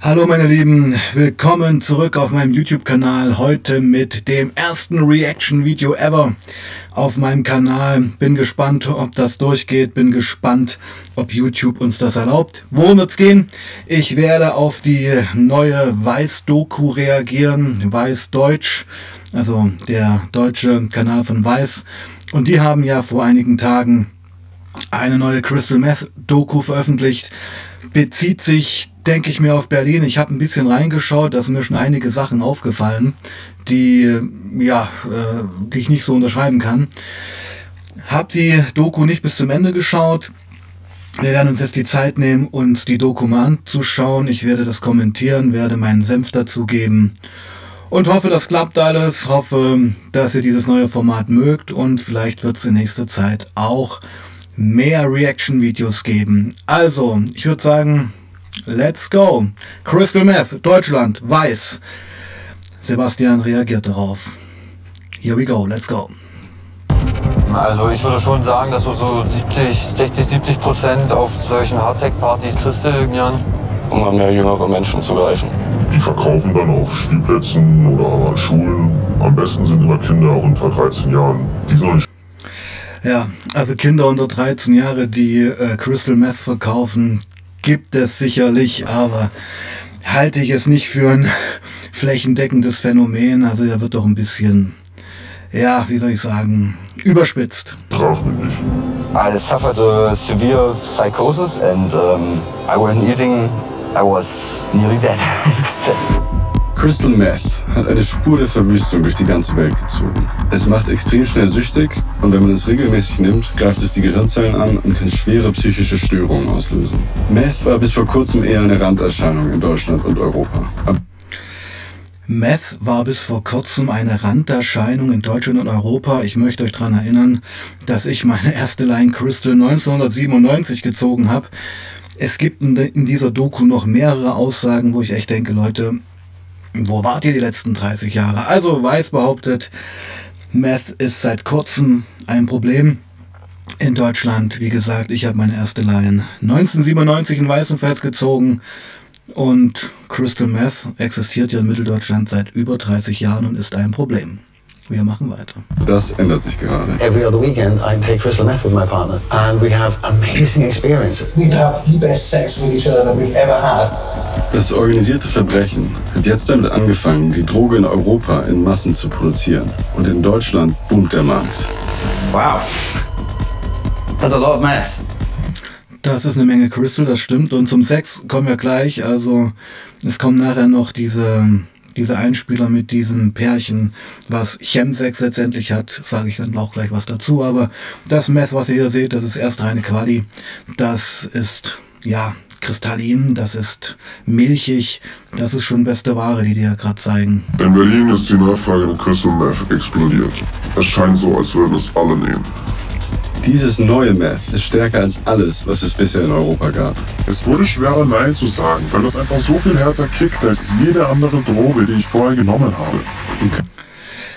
Hallo meine Lieben, willkommen zurück auf meinem YouTube-Kanal. Heute mit dem ersten Reaction-Video ever auf meinem Kanal. Bin gespannt, ob das durchgeht. Bin gespannt, ob YouTube uns das erlaubt. Worum wird's gehen? Ich werde auf die neue Weiß-Doku reagieren. Weiß-Deutsch, also der deutsche Kanal von Weiß. Und die haben ja vor einigen Tagen eine neue Crystal Meth Doku veröffentlicht. Bezieht sich denke ich mir auf Berlin. Ich habe ein bisschen reingeschaut, da sind mir schon einige Sachen aufgefallen, die, ja, äh, die ich nicht so unterschreiben kann. Hab die Doku nicht bis zum Ende geschaut. Wir werden uns jetzt die Zeit nehmen, uns die Doku mal anzuschauen. Ich werde das kommentieren, werde meinen Senf dazugeben und hoffe, das klappt alles. Hoffe, dass ihr dieses neue Format mögt und vielleicht wird es in nächster Zeit auch mehr Reaction-Videos geben. Also, ich würde sagen, Let's go. Crystal Meth, Deutschland, weiß. Sebastian reagiert darauf. Here we go, let's go. Also ich würde schon sagen, dass so 70, 60, 70 Prozent auf solchen Hardtech-Partys Christel gern. Um an mehr jüngere Menschen zu greifen. Die verkaufen dann auf Spielplätzen oder an Schulen. Am besten sind immer Kinder unter 13 Jahren. Die sollen ja, also Kinder unter 13 Jahre, die äh, Crystal Meth verkaufen, gibt es sicherlich, aber halte ich es nicht für ein flächendeckendes Phänomen. Also er wird doch ein bisschen, ja, wie soll ich sagen, überspitzt. Strafmündig. I suffered a severe psychosis and um, I wasn't eating, I was nearly dead. Crystal Meth hat eine Spur der Verwüstung durch die ganze Welt gezogen. Es macht extrem schnell süchtig und wenn man es regelmäßig nimmt, greift es die Gehirnzellen an und kann schwere psychische Störungen auslösen. Meth war bis vor kurzem eher eine Randerscheinung in Deutschland und Europa. Ab Meth war bis vor kurzem eine Randerscheinung in Deutschland und Europa. Ich möchte euch daran erinnern, dass ich meine erste Line Crystal 1997 gezogen habe. Es gibt in dieser Doku noch mehrere Aussagen, wo ich echt denke, Leute, wo wart ihr die letzten 30 Jahre? Also Weiß behauptet, Meth ist seit kurzem ein Problem in Deutschland. Wie gesagt, ich habe meine erste Line 1997 in Weißenfels gezogen und Crystal Meth existiert ja in Mitteldeutschland seit über 30 Jahren und ist ein Problem. Wir machen weiter. Das ändert sich gerade. Every other weekend I take crystal meth with my partner and we have amazing experiences. We have the best sex with each other that we've ever had. Das organisierte Verbrechen hat jetzt damit angefangen, die Droge in Europa in Massen zu produzieren. Und in Deutschland boomt der Markt. Wow. That's a lot of meth. Das ist eine Menge Crystal, das stimmt. Und zum Sex kommen wir gleich. Also es kommen nachher noch diese dieser Einspieler mit diesem Pärchen, was Chemsex letztendlich hat, sage ich dann auch gleich was dazu. Aber das Meth, was ihr hier seht, das ist erst reine Quali. Das ist, ja, kristallin, das ist milchig, das ist schon beste Ware, die die ja gerade zeigen. In Berlin ist die Nachfrage nach Crystal Meth explodiert. Es scheint so, als würden es alle nehmen. Dieses neue Meth ist stärker als alles, was es bisher in Europa gab. Es wurde schwerer Nein zu sagen, weil das einfach so viel härter kickt als jede andere Droge, die ich vorher genommen habe.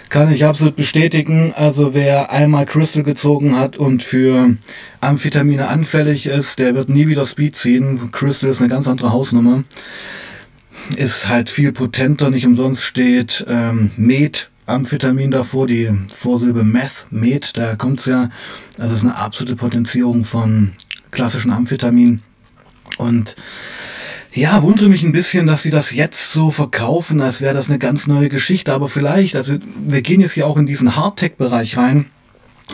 Kann ich absolut bestätigen. Also wer einmal Crystal gezogen hat und für Amphetamine anfällig ist, der wird nie wieder Speed ziehen. Crystal ist eine ganz andere Hausnummer. Ist halt viel potenter, nicht umsonst steht ähm, Med Amphetamin davor, die Vorsilbe Meth, Med, da kommt es ja. Also es ist eine absolute Potenzierung von klassischen Amphetamin. Und ja, wundere mich ein bisschen, dass sie das jetzt so verkaufen, als wäre das eine ganz neue Geschichte. Aber vielleicht, also wir gehen jetzt hier auch in diesen Hardtech-Bereich rein.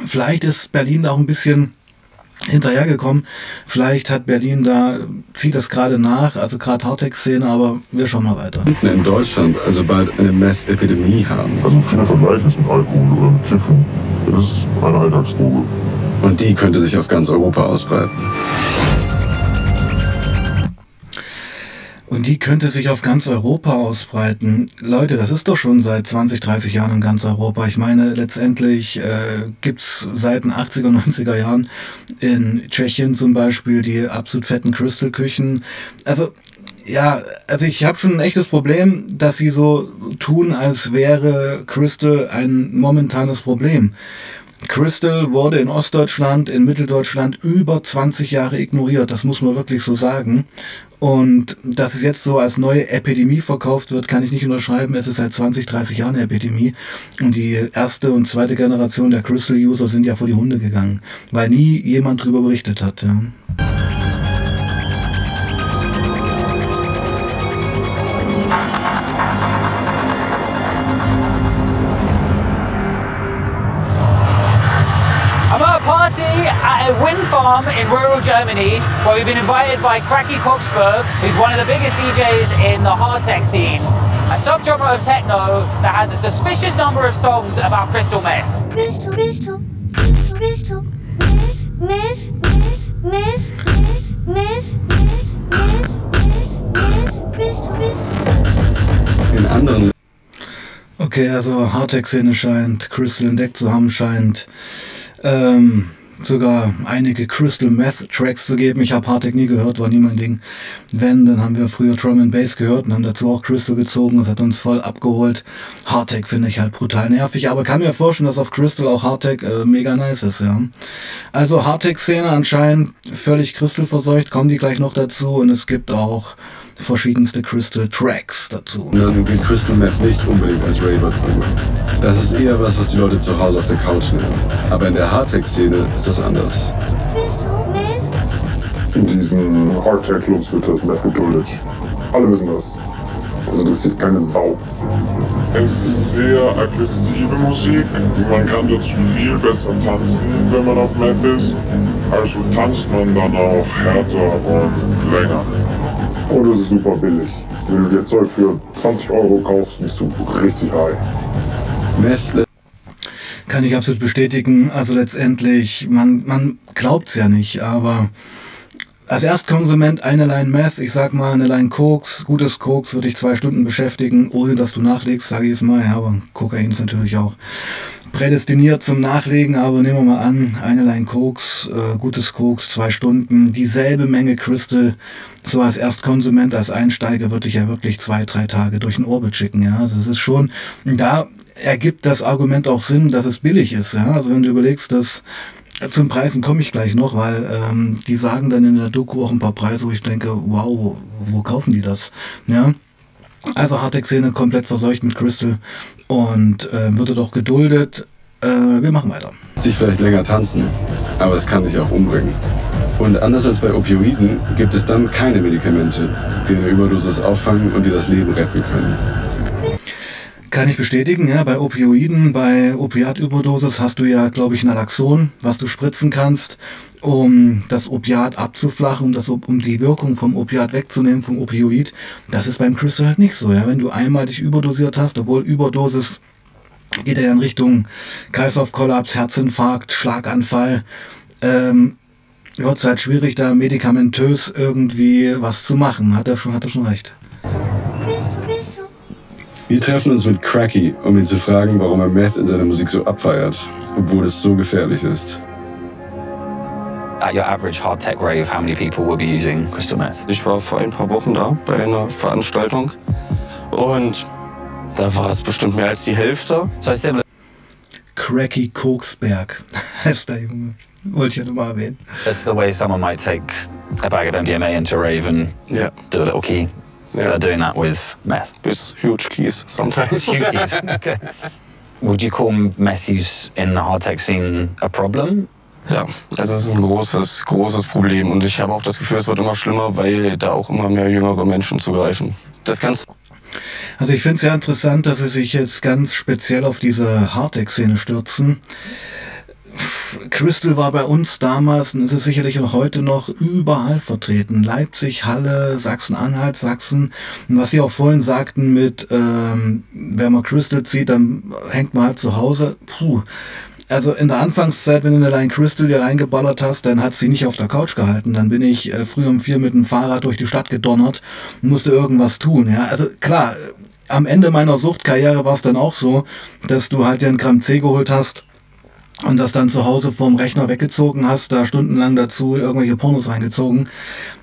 Vielleicht ist Berlin da auch ein bisschen hinterhergekommen. Vielleicht hat Berlin da, zieht das gerade nach, also gerade Hardtech-Szene, aber wir schauen mal weiter. In Deutschland also bald eine Meth-Epidemie haben. Also viele vergleichen es mit Alkohol oder mit Kiffen. Es ist eine Alltagsdroge. Und die könnte sich auf ganz Europa ausbreiten. Und die könnte sich auf ganz Europa ausbreiten. Leute, das ist doch schon seit 20, 30 Jahren in ganz Europa. Ich meine, letztendlich äh, gibt es seit den 80er, 90er Jahren in Tschechien zum Beispiel die absolut fetten Crystal-Küchen. Also ja, also ich habe schon ein echtes Problem, dass sie so tun, als wäre Crystal ein momentanes Problem. Crystal wurde in Ostdeutschland, in Mitteldeutschland über 20 Jahre ignoriert, das muss man wirklich so sagen. Und dass es jetzt so als neue Epidemie verkauft wird, kann ich nicht unterschreiben. Es ist seit 20, 30 Jahren eine Epidemie. Und die erste und zweite Generation der Crystal-User sind ja vor die Hunde gegangen, weil nie jemand drüber berichtet hat. Ja. Farm in rural Germany where we've been invited by Cracky Koksberg, who's one of the biggest DJs in the hard tech scene, a subgenre of techno that has a suspicious number of songs about crystal meth. Crystal, crystal, crystal, meth, meth, meth, meth, meth, meth, crystal, crystal. In anderen Okay, also Hardtech-Szene scheint, Crystal entdeckt zu haben scheint. Ähm, sogar einige Crystal Meth Tracks zu geben. Ich habe Hardtech nie gehört, war nie mein Ding. Wenn, dann haben wir früher Drum and Bass gehört und haben dazu auch Crystal gezogen. Das hat uns voll abgeholt. Hardtech finde ich halt brutal nervig, aber kann mir vorstellen, dass auf Crystal auch Hardtech äh, mega nice ist, ja. Also Hardtech-Szene anscheinend völlig Crystal verseucht, kommen die gleich noch dazu und es gibt auch verschiedenste Crystal Tracks dazu. Dann gilt Crystal Meth nicht unbedingt als Raver-Droge. Das ist eher was, was die Leute zu Hause auf der Couch nehmen. Aber in der Hardtech-Szene ist das anders. In diesen Hardtech-Clubs wird das Meth geduldet. Alle wissen das. Das interessiert keine Sau. Es ist sehr aggressive Musik. Man kann dazu viel besser tanzen, wenn man auf Meth ist. Also tanzt man dann auch härter und länger. Und es ist super billig. Wenn du dir Zeug für 20 Euro kaufst, bist du richtig high. Nestle. Kann ich absolut bestätigen. Also letztendlich, man, man glaubt es ja nicht, aber als Erstkonsument eine Line Meth, ich sag mal eine Line Koks, gutes Koks würde ich zwei Stunden beschäftigen, ohne dass du nachlegst, sage ich es mal. Ja, aber Kokain ist natürlich auch prädestiniert zum Nachlegen, aber nehmen wir mal an, eine Line Koks, äh, gutes Koks, zwei Stunden, dieselbe Menge Crystal, so als Erstkonsument, als Einsteiger würde ich ja wirklich zwei, drei Tage durch den Orbit schicken, ja. Also es ist schon, da ergibt das Argument auch Sinn, dass es billig ist, ja. Also wenn du überlegst, dass zum Preisen komme ich gleich noch, weil ähm, die sagen dann in der Doku auch ein paar Preise, wo ich denke, wow, wo, kaufen die das? Ja. Also Hardtech-Szene komplett verseucht mit Crystal und äh, wird doch geduldet. Äh, wir machen weiter. Sich vielleicht länger tanzen, aber es kann dich auch umbringen. Und anders als bei Opioiden gibt es dann keine Medikamente, die eine Überdosis auffangen und dir das Leben retten können. Kann ich bestätigen, ja. Bei Opioiden, bei Opiatüberdosis hast du ja, glaube ich, Naloxon, was du spritzen kannst, um das Opiat abzuflachen, um, das, um die Wirkung vom Opiat wegzunehmen, vom Opioid. Das ist beim Crystal halt nicht so, ja. Wenn du einmal dich überdosiert hast, obwohl Überdosis geht ja in Richtung Kreislaufkollaps, Herzinfarkt, Schlaganfall, ähm, wird es halt schwierig, da medikamentös irgendwie was zu machen. Hat er schon, hat er schon recht. Wir treffen uns mit Cracky, um ihn zu fragen, warum er Meth in seiner Musik so abfeiert, obwohl es so gefährlich ist. At your average hard tech rave, how many people will be using crystal meth? Ich war vor ein paar Wochen da bei einer Veranstaltung und da war es bestimmt mehr als die Hälfte. So similar. Cracky Koksberg heißt der Junge. Wollte ich ja nur mal erwähnen. That's the way someone might take a bag of MDMA into a rave and yeah. do a little key. Yeah. They're doing that with meth. With huge keys sometimes. huge keys. Okay. Would you call meth use in the hard tech scene a problem? Ja, es ist ein großes, großes Problem und ich habe auch das Gefühl, es wird immer schlimmer, weil da auch immer mehr jüngere Menschen zugreifen. Das kannst also ich finde es sehr interessant, dass sie sich jetzt ganz speziell auf diese Hardtech-Szene stürzen. Crystal war bei uns damals und ist es sicherlich auch heute noch überall vertreten. Leipzig, Halle, Sachsen-Anhalt, Sachsen. Und was Sie auch vorhin sagten mit, ähm, wenn man Crystal zieht, dann hängt man halt zu Hause. Puh. Also in der Anfangszeit, wenn du eine Line Crystal hier reingeballert hast, dann hat sie nicht auf der Couch gehalten. Dann bin ich äh, früh um vier mit dem Fahrrad durch die Stadt gedonnert und musste irgendwas tun. Ja, also klar, am Ende meiner Suchtkarriere war es dann auch so, dass du halt dir ein Gramm C geholt hast und das dann zu Hause vorm Rechner weggezogen hast, da stundenlang dazu irgendwelche Pornos reingezogen.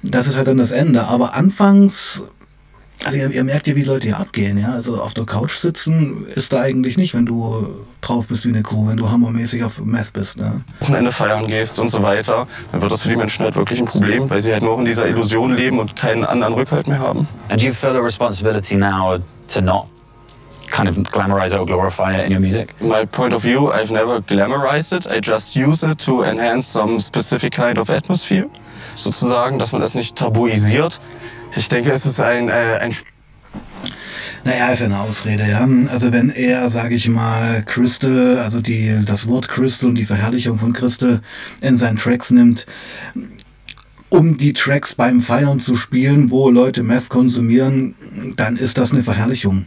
Das ist halt dann das Ende. Aber anfangs Also ihr, ihr, merkt ja, wie Leute hier abgehen, ja. Also auf der Couch sitzen ist da eigentlich nicht, wenn du drauf bist wie eine Kuh, wenn du hammermäßig auf Meth bist, ne? Wochenende feiern gehst und so weiter, dann wird das für die Menschen halt wirklich ein Problem, weil sie halt nur in dieser Illusion leben und keinen anderen Rückhalt mehr haben. And do you feel a responsibility now to not kind of glamorize it or glorify it in your music? My point of view, I've never glamorized it. I just use it to enhance some specific kind of atmosphere. Sozusagen, dass man das nicht tabuisiert. Ich denke, es ist ein, äh, ein naja, ist eine Ausrede, ja. Also wenn er, sage ich mal, Crystal, also die, das Wort Crystal und die Verherrlichung von Crystal in seinen Tracks nimmt, um die Tracks beim Feiern zu spielen, wo Leute Meth konsumieren, dann ist das eine Verherrlichung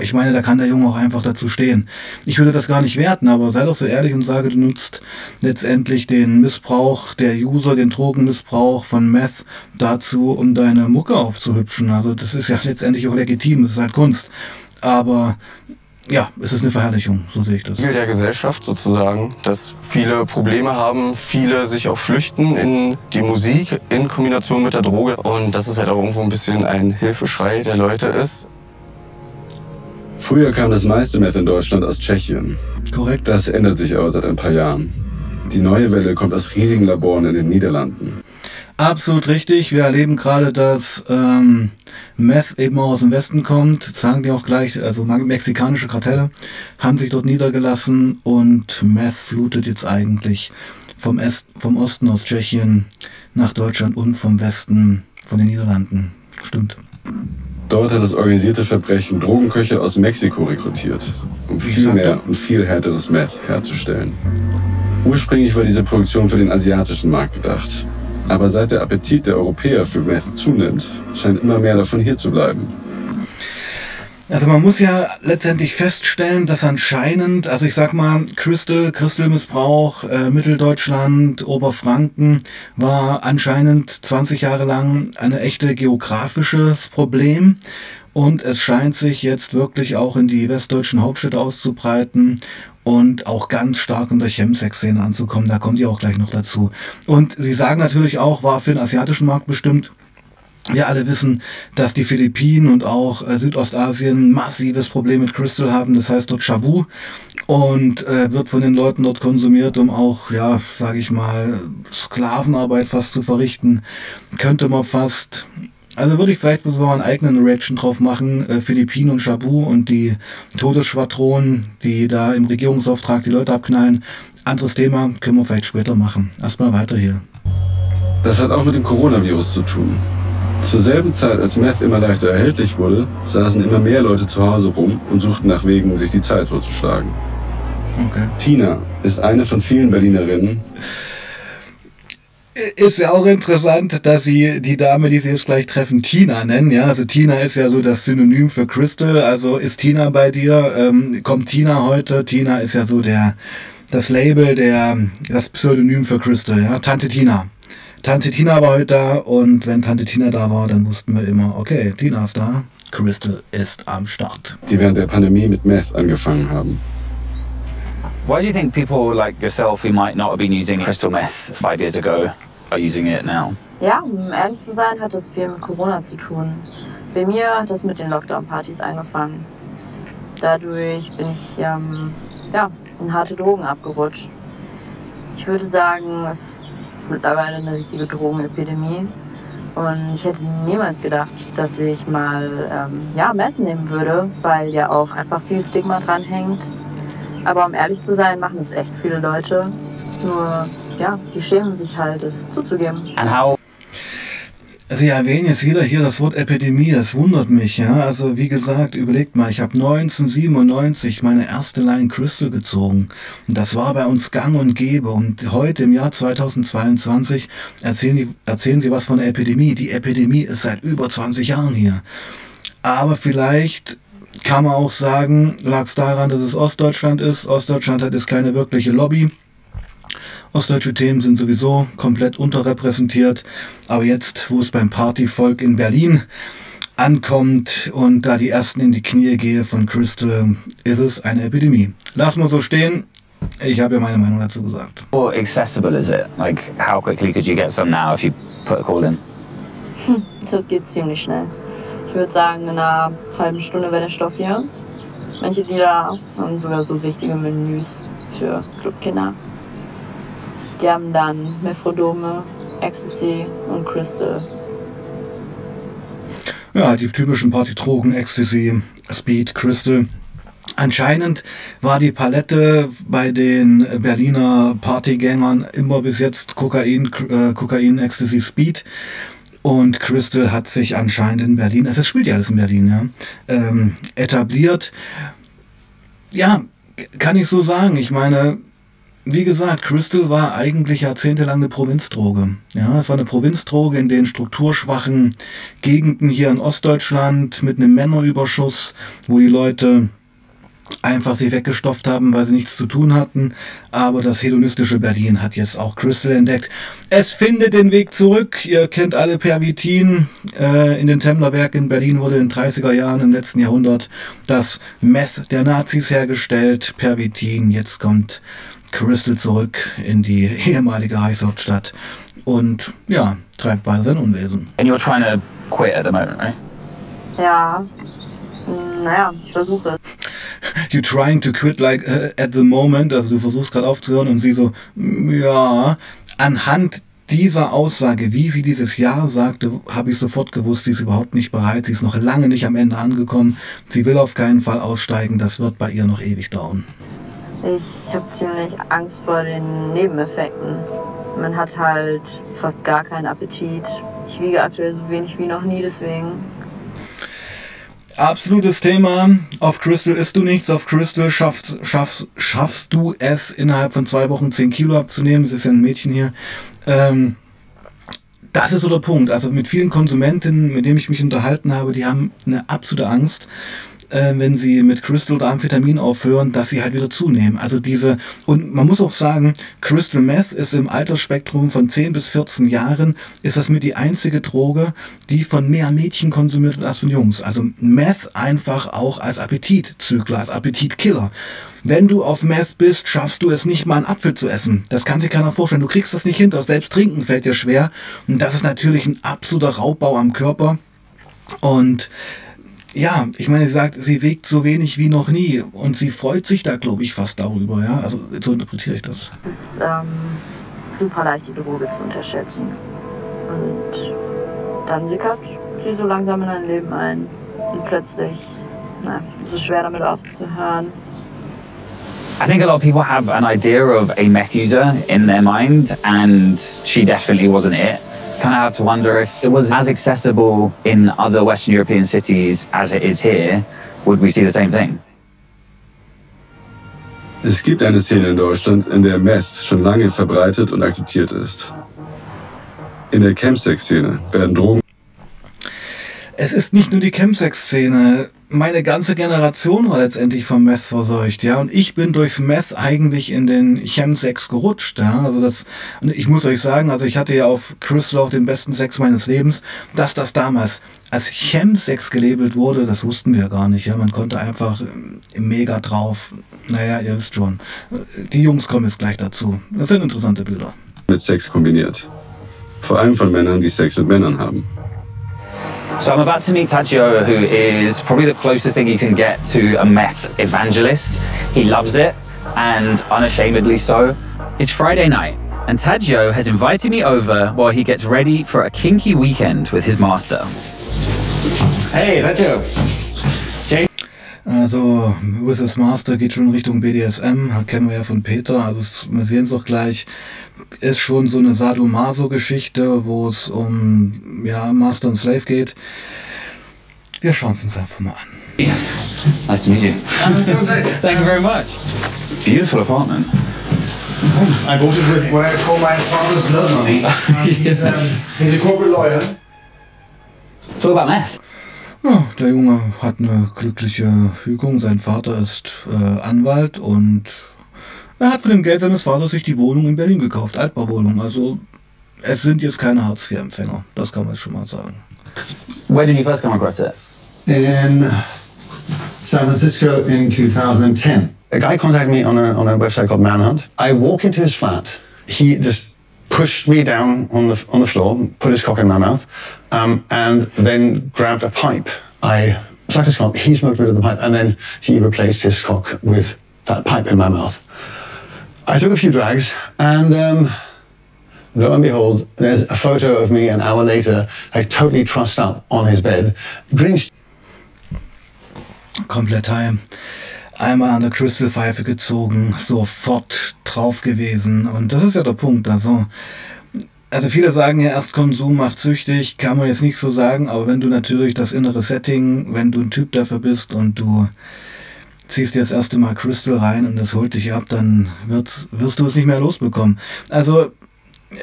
ich meine, da kann der Junge auch einfach dazu stehen. Ich würde das gar nicht werten, aber sei doch so ehrlich und sage, du nutzt letztendlich den Missbrauch der User, den Drogenmissbrauch von Meth dazu, um deine Mucke aufzuhübschen. Also das ist ja letztendlich auch legitim, das ist halt Kunst. Aber ja, es ist eine Verherrlichung, so sehe ich das. Ziel der Gesellschaft sozusagen, dass viele Probleme haben, viele sich auch flüchten in die Musik in Kombination mit der Droge und dass es halt auch irgendwo ein bisschen ein Hilfeschrei der Leute ist. Früher kam das meiste Meth in Deutschland aus Tschechien. Korrekt. Das ändert sich aber seit ein paar Jahren. Die neue Welle kommt aus riesigen Laboren in den Niederlanden. Absolut richtig. Wir erleben gerade, dass ähm, Meth eben auch aus dem Westen kommt. Das sagen die auch gleich. Also mexikanische Kartelle haben sich dort niedergelassen und Meth flutet jetzt eigentlich vom, Est, vom Osten aus Tschechien nach Deutschland und vom Westen von den Niederlanden. Stimmt. Dort hat das organisierte Verbrechen Drogenköche aus Mexiko rekrutiert, um viel mehr und viel härteres Meth herzustellen. Ursprünglich war diese Produktion für den asiatischen Markt gedacht. Aber seit der Appetit der Europäer für Meth zunimmt, scheint immer mehr davon hier zu bleiben. Also man muss ja letztendlich feststellen, dass anscheinend, also ich sag mal, Crystal, Crystal-Missbrauch, äh, Mitteldeutschland, Oberfranken war anscheinend 20 Jahre lang eine echte geografisches Problem. Und es scheint sich jetzt wirklich auch in die westdeutschen Hauptstädte auszubreiten und auch ganz stark in der Chemsex-Szene anzukommen. Da kommt ihr auch gleich noch dazu. Und sie sagen natürlich auch, war für den asiatischen Markt bestimmt wir alle wissen, dass die Philippinen und auch äh, Südostasien massives Problem mit Crystal haben. Das heißt dort Shabu und äh, wird von den Leuten dort konsumiert, um auch, ja, sage ich mal, Sklavenarbeit fast zu verrichten. Könnte man fast, also würde ich vielleicht so einen eigenen Reaction drauf machen. Äh, Philippinen und Shabu und die Todesschwadronen, die da im Regierungsauftrag die Leute abknallen. Anderes Thema können wir vielleicht später machen. Erstmal weiter hier. Das hat auch mit dem Coronavirus zu tun. Zur selben Zeit, als Meth immer leichter erhältlich wurde, saßen immer mehr Leute zu Hause rum und suchten nach Wegen, sich die Zeit totzuschlagen. Okay. Tina ist eine von vielen Berlinerinnen. Ist ja auch interessant, dass sie die Dame, die sie jetzt gleich treffen, Tina nennen. Ja, also Tina ist ja so das Synonym für Crystal. Also ist Tina bei dir? Ähm, kommt Tina heute? Tina ist ja so der das Label, der das Pseudonym für Crystal. Ja, Tante Tina. Tante Tina war heute da und wenn Tante Tina da war, dann wussten wir immer, okay, Tina ist da, Crystal ist am Start. Die während der Pandemie mit Meth angefangen haben. Why do you think people like yourself who might not have been using crystal meth five years ago are using it now? Ja, um ehrlich zu sein, hat das viel mit Corona zu tun. Bei mir hat das mit den Lockdown-Partys angefangen. Dadurch bin ich ähm, ja, in harte Drogen abgerutscht. Ich würde sagen, es ist mittlerweile eine richtige Drogenepidemie. Und ich hätte niemals gedacht, dass ich mal ähm, ja, Meth nehmen würde, weil ja auch einfach viel Stigma dranhängt. Aber um ehrlich zu sein, machen es echt viele Leute. Nur, ja, die schämen sich halt, es zuzugeben. And how Sie erwähnen jetzt wieder hier das Wort Epidemie, das wundert mich. Ja? Also wie gesagt, überlegt mal, ich habe 1997 meine erste Line Crystal gezogen. Und das war bei uns gang und gäbe. Und heute im Jahr 2022 erzählen, die, erzählen Sie was von der Epidemie. Die Epidemie ist seit über 20 Jahren hier. Aber vielleicht kann man auch sagen, lag es daran, dass es Ostdeutschland ist. Ostdeutschland hat jetzt keine wirkliche Lobby. Ostdeutsche Themen sind sowieso komplett unterrepräsentiert. Aber jetzt, wo es beim Partyvolk in Berlin ankommt und da die ersten in die Knie gehe von Crystal, ist es eine Epidemie. Lass mal so stehen. Ich habe ja meine Meinung dazu gesagt. How accessible is it? Like, how quickly could you get some now if you put a call in? Das geht ziemlich schnell. Ich würde sagen, in einer halben Stunde wäre der Stoff hier. Manche Lieder haben sogar so richtige Menüs für Clubkinder. Die haben dann Methrodome, Ecstasy und Crystal. Ja, die typischen Partydrogen, Ecstasy, Speed, Crystal. Anscheinend war die Palette bei den Berliner Partygängern immer bis jetzt Kokain, äh, Kokain, Ecstasy, Speed. Und Crystal hat sich anscheinend in Berlin, also es spielt ja alles in Berlin, ja, ähm, etabliert. Ja, kann ich so sagen. Ich meine, wie gesagt, Crystal war eigentlich jahrzehntelang eine Provinzdroge. Ja, es war eine Provinzdroge in den strukturschwachen Gegenden hier in Ostdeutschland mit einem Männerüberschuss, wo die Leute einfach sie weggestopft haben, weil sie nichts zu tun hatten. Aber das hedonistische Berlin hat jetzt auch Crystal entdeckt. Es findet den Weg zurück. Ihr kennt alle Pervitin. Äh, in den Temmlerwerken in Berlin wurde in den 30er Jahren im letzten Jahrhundert das Meth der Nazis hergestellt. Pervitin. Jetzt kommt Crystal zurück in die ehemalige Reichshauptstadt und ja, treibt weiter sein Unwesen. And you're trying to quit at the moment, right? Ja, hm, naja, ich versuche es. You trying to quit like uh, at the moment, also du versuchst gerade aufzuhören und sie so, mm, ja, anhand dieser Aussage, wie sie dieses Ja sagte, habe ich sofort gewusst, sie ist überhaupt nicht bereit, sie ist noch lange nicht am Ende angekommen, sie will auf keinen Fall aussteigen, das wird bei ihr noch ewig dauern. Ich habe ziemlich Angst vor den Nebeneffekten. Man hat halt fast gar keinen Appetit. Ich wiege aktuell so wenig wie noch nie, deswegen. Absolutes Thema. Auf Crystal isst du nichts. Auf Crystal schaffst, schaffst, schaffst du es, innerhalb von zwei Wochen 10 Kilo abzunehmen. Das ist ja ein Mädchen hier. Ähm, das ist so der Punkt. Also mit vielen Konsumentinnen, mit denen ich mich unterhalten habe, die haben eine absolute Angst äh, wenn sie mit Crystal oder Amphetamin aufhören, dass sie halt wieder zunehmen. Also diese, und man muss auch sagen, Crystal Meth ist im Altersspektrum von 10 bis 14 Jahren, ist das mit die einzige Droge, die von mehr Mädchen konsumiert wird als von Jungs. Also Meth einfach auch als Appetitzügler, als Appetitkiller. Wenn du auf Meth bist, schaffst du es nicht mal einen Apfel zu essen. Das kann sich keiner vorstellen. Du kriegst das nicht hinter. Selbst trinken fällt dir schwer. Und das ist natürlich ein absoluter Raubbau am Körper. Und ja, ich meine, sie sagt, sie wiegt so wenig wie noch nie und sie freut sich da, glaube ich, fast darüber. Ja, also so interpretiere ich das. Es ist ähm, super leicht, die Droge zu unterschätzen. Und dann sickert sie so langsam in dein Leben ein und plötzlich, na, es ist schwer damit aufzuhören. I think a lot of people have an idea of a meth user in their mind, and she definitely wasn't it. Kind of have to wonder if it was as accessible in other Western European cities as it is here, would we see the same thing? Es gibt eine Szene in Deutschland, in der Meth schon lange verbreitet und akzeptiert ist. In der Chemsex-Szene werden Drogen. Es ist nicht nur die Chemsex-Szene meine ganze Generation war letztendlich vom Meth verseucht, ja, und ich bin durchs Meth eigentlich in den Chemsex gerutscht, ja, also das, und ich muss euch sagen, also ich hatte ja auf Crystal auch den besten Sex meines Lebens, dass das damals als Chemsex gelabelt wurde, das wussten wir gar nicht, ja, man konnte einfach mega drauf, naja, ihr wisst schon, die Jungs kommen jetzt gleich dazu, das sind interessante Bilder. Mit Sex kombiniert. Vor allem von Männern, die Sex mit Männern haben. So I'm about to meet Tadzio, who is probably the closest thing you can get to a meth evangelist. He loves it, and unashamedly so. It's Friday night, and Tadzio has invited me over while he gets ready for a kinky weekend with his master. Hey, Tadzio. Also, with his Master geht schon Richtung BDSM, kennen wir ja von Peter. Also, wir sehen es doch gleich ist schon so eine Sadomaso-Geschichte, wo es um ja, Master und Slave geht. Wir schauen es uns einfach mal an. Yeah. Nice to meet you. Thank you very much. Beautiful apartment. I bought it with what I call my father's blood money. he's, um, he's a corporate lawyer. Let's talk about meth. Ja, der Junge hat eine glückliche Fügung. Sein Vater ist äh, Anwalt und Er hat von dem Geld seines Vaters sich die Wohnung in Berlin gekauft, Altbauwohnung. Also es sind jetzt keine Hartz-IV-Empfänger, das kann man jetzt schon mal sagen. Where did you first come across it? In San Francisco in 2010. A guy contacted me on a, on a website called Manhunt. I walk into his flat. He just pushed me down on the on the floor, put his cock in my mouth, um, and then grabbed a pipe. I sucked his cock. He smoked a bit of the pipe, and then he replaced his cock with that pipe in my mouth. I took a few drags, and um, lo and behold, there's a photo of me an hour later, like totally trussed up on his bed, green. Komplett heim. Einmal an der Crystal-Pfeife gezogen, sofort drauf gewesen. Und das ist ja der Punkt. Also, also viele sagen ja, erst Konsum macht süchtig, kann man jetzt nicht so sagen, aber wenn du natürlich das innere Setting, wenn du ein Typ dafür bist und du ziehst dir das erste Mal Crystal rein und das holt dich ab, dann wird's, wirst du es nicht mehr losbekommen. Also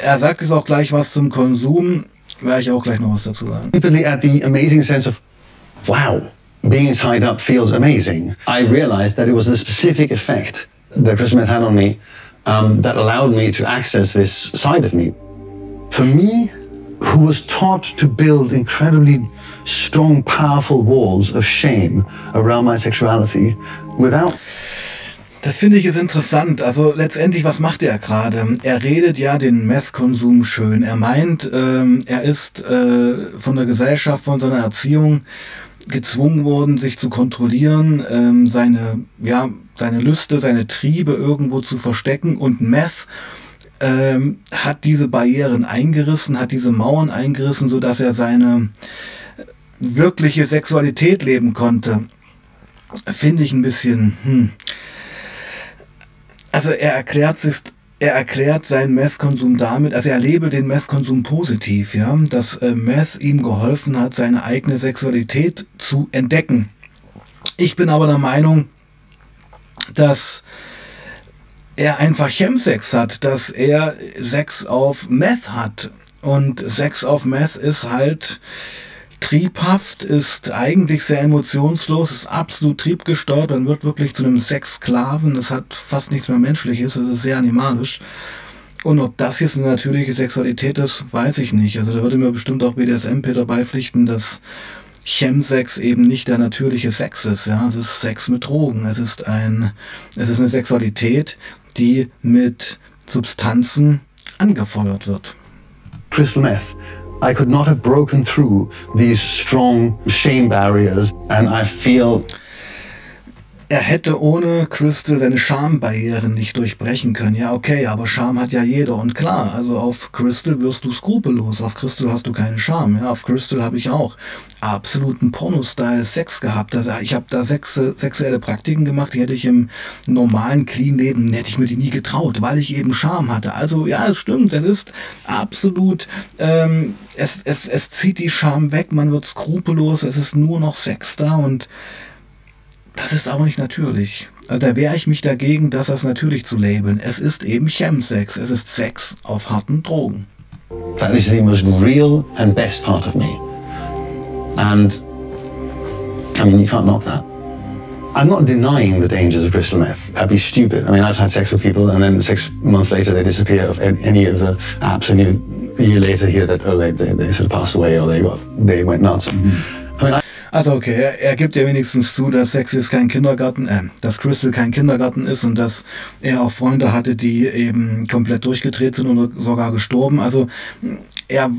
er sagt jetzt auch gleich was zum Konsum, werde ich auch gleich noch was dazu sagen. at the amazing sense of, wow, being tied up feels amazing. I realized that it was the specific effect that Chris Smith had on me um, that allowed me to access this side of me. For me, who was taught to build incredibly strong, powerful walls of shame around my sexuality without Das finde ich ist interessant. Also letztendlich, was macht er gerade? Er redet ja den Meth-Konsum schön. Er meint, ähm, er ist äh, von der Gesellschaft, von seiner Erziehung gezwungen worden, sich zu kontrollieren, ähm, seine, ja, seine Lüste, seine Triebe irgendwo zu verstecken und Meth ähm, hat diese Barrieren eingerissen, hat diese Mauern eingerissen, so dass er seine wirkliche Sexualität leben konnte. Finde ich ein bisschen, hm. Also er erklärt sich er erklärt seinen Meth-Konsum damit, also er labelt den Meth-Konsum positiv, ja, dass äh, Meth ihm geholfen hat, seine eigene Sexualität zu entdecken. Ich bin aber der Meinung, dass er einfach Chemsex hat, dass er Sex auf Meth hat. Und Sex auf Meth ist halt triebhaft, ist eigentlich sehr emotionslos, ist absolut triebgesteuert, man wird wirklich zu einem Sexsklaven, es hat fast nichts mehr Menschliches, es ist sehr animalisch. Und ob das jetzt eine natürliche Sexualität ist, weiß ich nicht. Also da würde mir bestimmt auch BDSM-Peter beipflichten, dass Chemsex eben nicht der natürliche Sex ist. Ja, es ist Sex mit Drogen. Es ist ein, es ist eine Sexualität, die mit Substanzen angefeuert wird. Crystal meth. I could not have broken through these strong shame barriers, and I feel er hätte ohne Crystal seine Schambarrieren nicht durchbrechen können. Ja, okay, aber Scham hat ja jeder. Und klar, also auf Crystal wirst du skrupellos. Auf Crystal hast du keine Scham. Ja, auf Crystal habe ich auch absoluten Porno-Style Sex gehabt. Also ich habe da sex sexuelle Praktiken gemacht, die hätte ich im normalen Clean-Leben, hätte ich mir die nie getraut, weil ich eben Scham hatte. Also ja, es stimmt, es ist absolut, ähm, es, es, es zieht die Scham weg, man wird skrupellos, es ist nur noch Sex da und das ist aber nicht natürlich. Also da wehre ich mich dagegen, das als natürlich zu labeln. Es ist eben Chemsex. Es ist Sex auf harten Drogen. That is the most real and best part of me. And I mean, you can't knock that. I'm not denying the dangers of crystal meth. That'd be stupid. I mean, I've had sex with people, and then six months later they disappear off any of the apps, and you, a year later hear that oh they, they, they sort of passed away or they got they went nuts. Mm -hmm. I mean, I Also okay, er, er, gibt ja wenigstens zu, dass Sex ist kein Kindergarten, äh, dass Crystal kein Kindergarten ist und dass er auch Freunde hatte, die eben komplett durchgedreht sind oder sogar gestorben. Also er,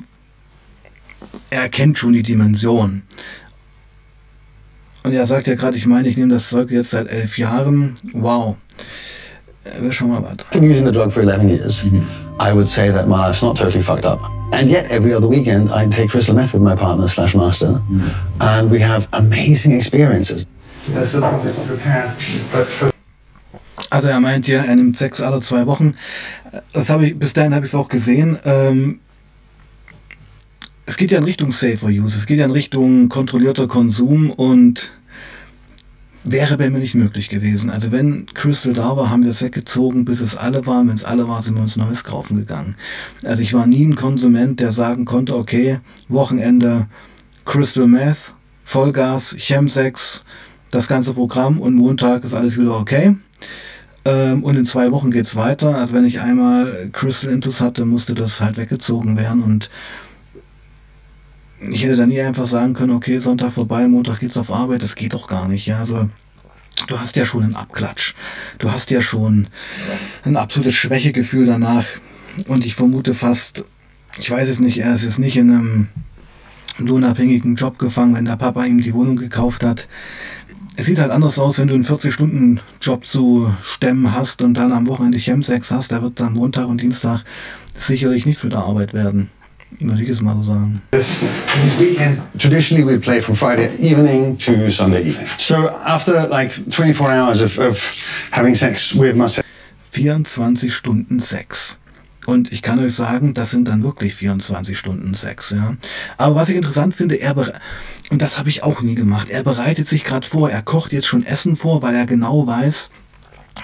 er kennt schon die Dimension. Und er sagt ja gerade, ich meine, ich nehme das Zeug jetzt seit elf Jahren. Wow. Weiter. I've been using the drug for 11 years. -hmm. I would say that my life's not totally fucked up. And yet, every other weekend, I take crystal meth with my partner slash master, mm. and we have amazing experiences. Also er meint ja, er nimmt Sex alle zwei Wochen. Das habe ich bis dahin habe ich es auch gesehen. Ähm, es geht ja in Richtung Safer Use, es geht ja in Richtung kontrollierter Konsum und wäre bei mir nicht möglich gewesen. Also wenn Crystal da war, haben wir es weggezogen, bis es alle waren. Wenn es alle war, sind wir uns Neues kaufen gegangen. Also ich war nie ein Konsument, der sagen konnte, okay, Wochenende Crystal Meth, Vollgas, Chemsex, das ganze Programm und Montag ist alles wieder okay. Ähm, und in zwei Wochen geht es weiter. Also wenn ich einmal Crystal Intus hatte, musste das halt weggezogen werden und ich hätte dann nie einfach sagen können, okay, Sonntag vorbei, Montag geht's auf Arbeit, das geht doch gar nicht. Ja, also du hast ja schon einen Abklatsch. Du hast ja schon ein absolutes Schwächegefühl danach. Und ich vermute fast, ich weiß es nicht, er ist jetzt nicht in einem lohnabhängigen Job gefangen, wenn der Papa ihm die Wohnung gekauft hat. Es sieht halt anders aus, wenn du einen 40-Stunden-Job zu stemmen hast und dann am Wochenende Chemsex hast. Da wird dann Montag und Dienstag sicherlich nicht für die Arbeit werden. Würde ich es mal so sagen. traditionally we play from Friday evening to Sunday evening. So after like 24 hours of, of having sex with myself. 24 Stunden Sex. Und ich kann euch sagen, das sind dann wirklich 24 Stunden Sex. Ja. Aber was ich interessant finde, er und das habe ich auch nie gemacht, er bereitet sich gerade vor, er kocht jetzt schon Essen vor, weil er genau weiß,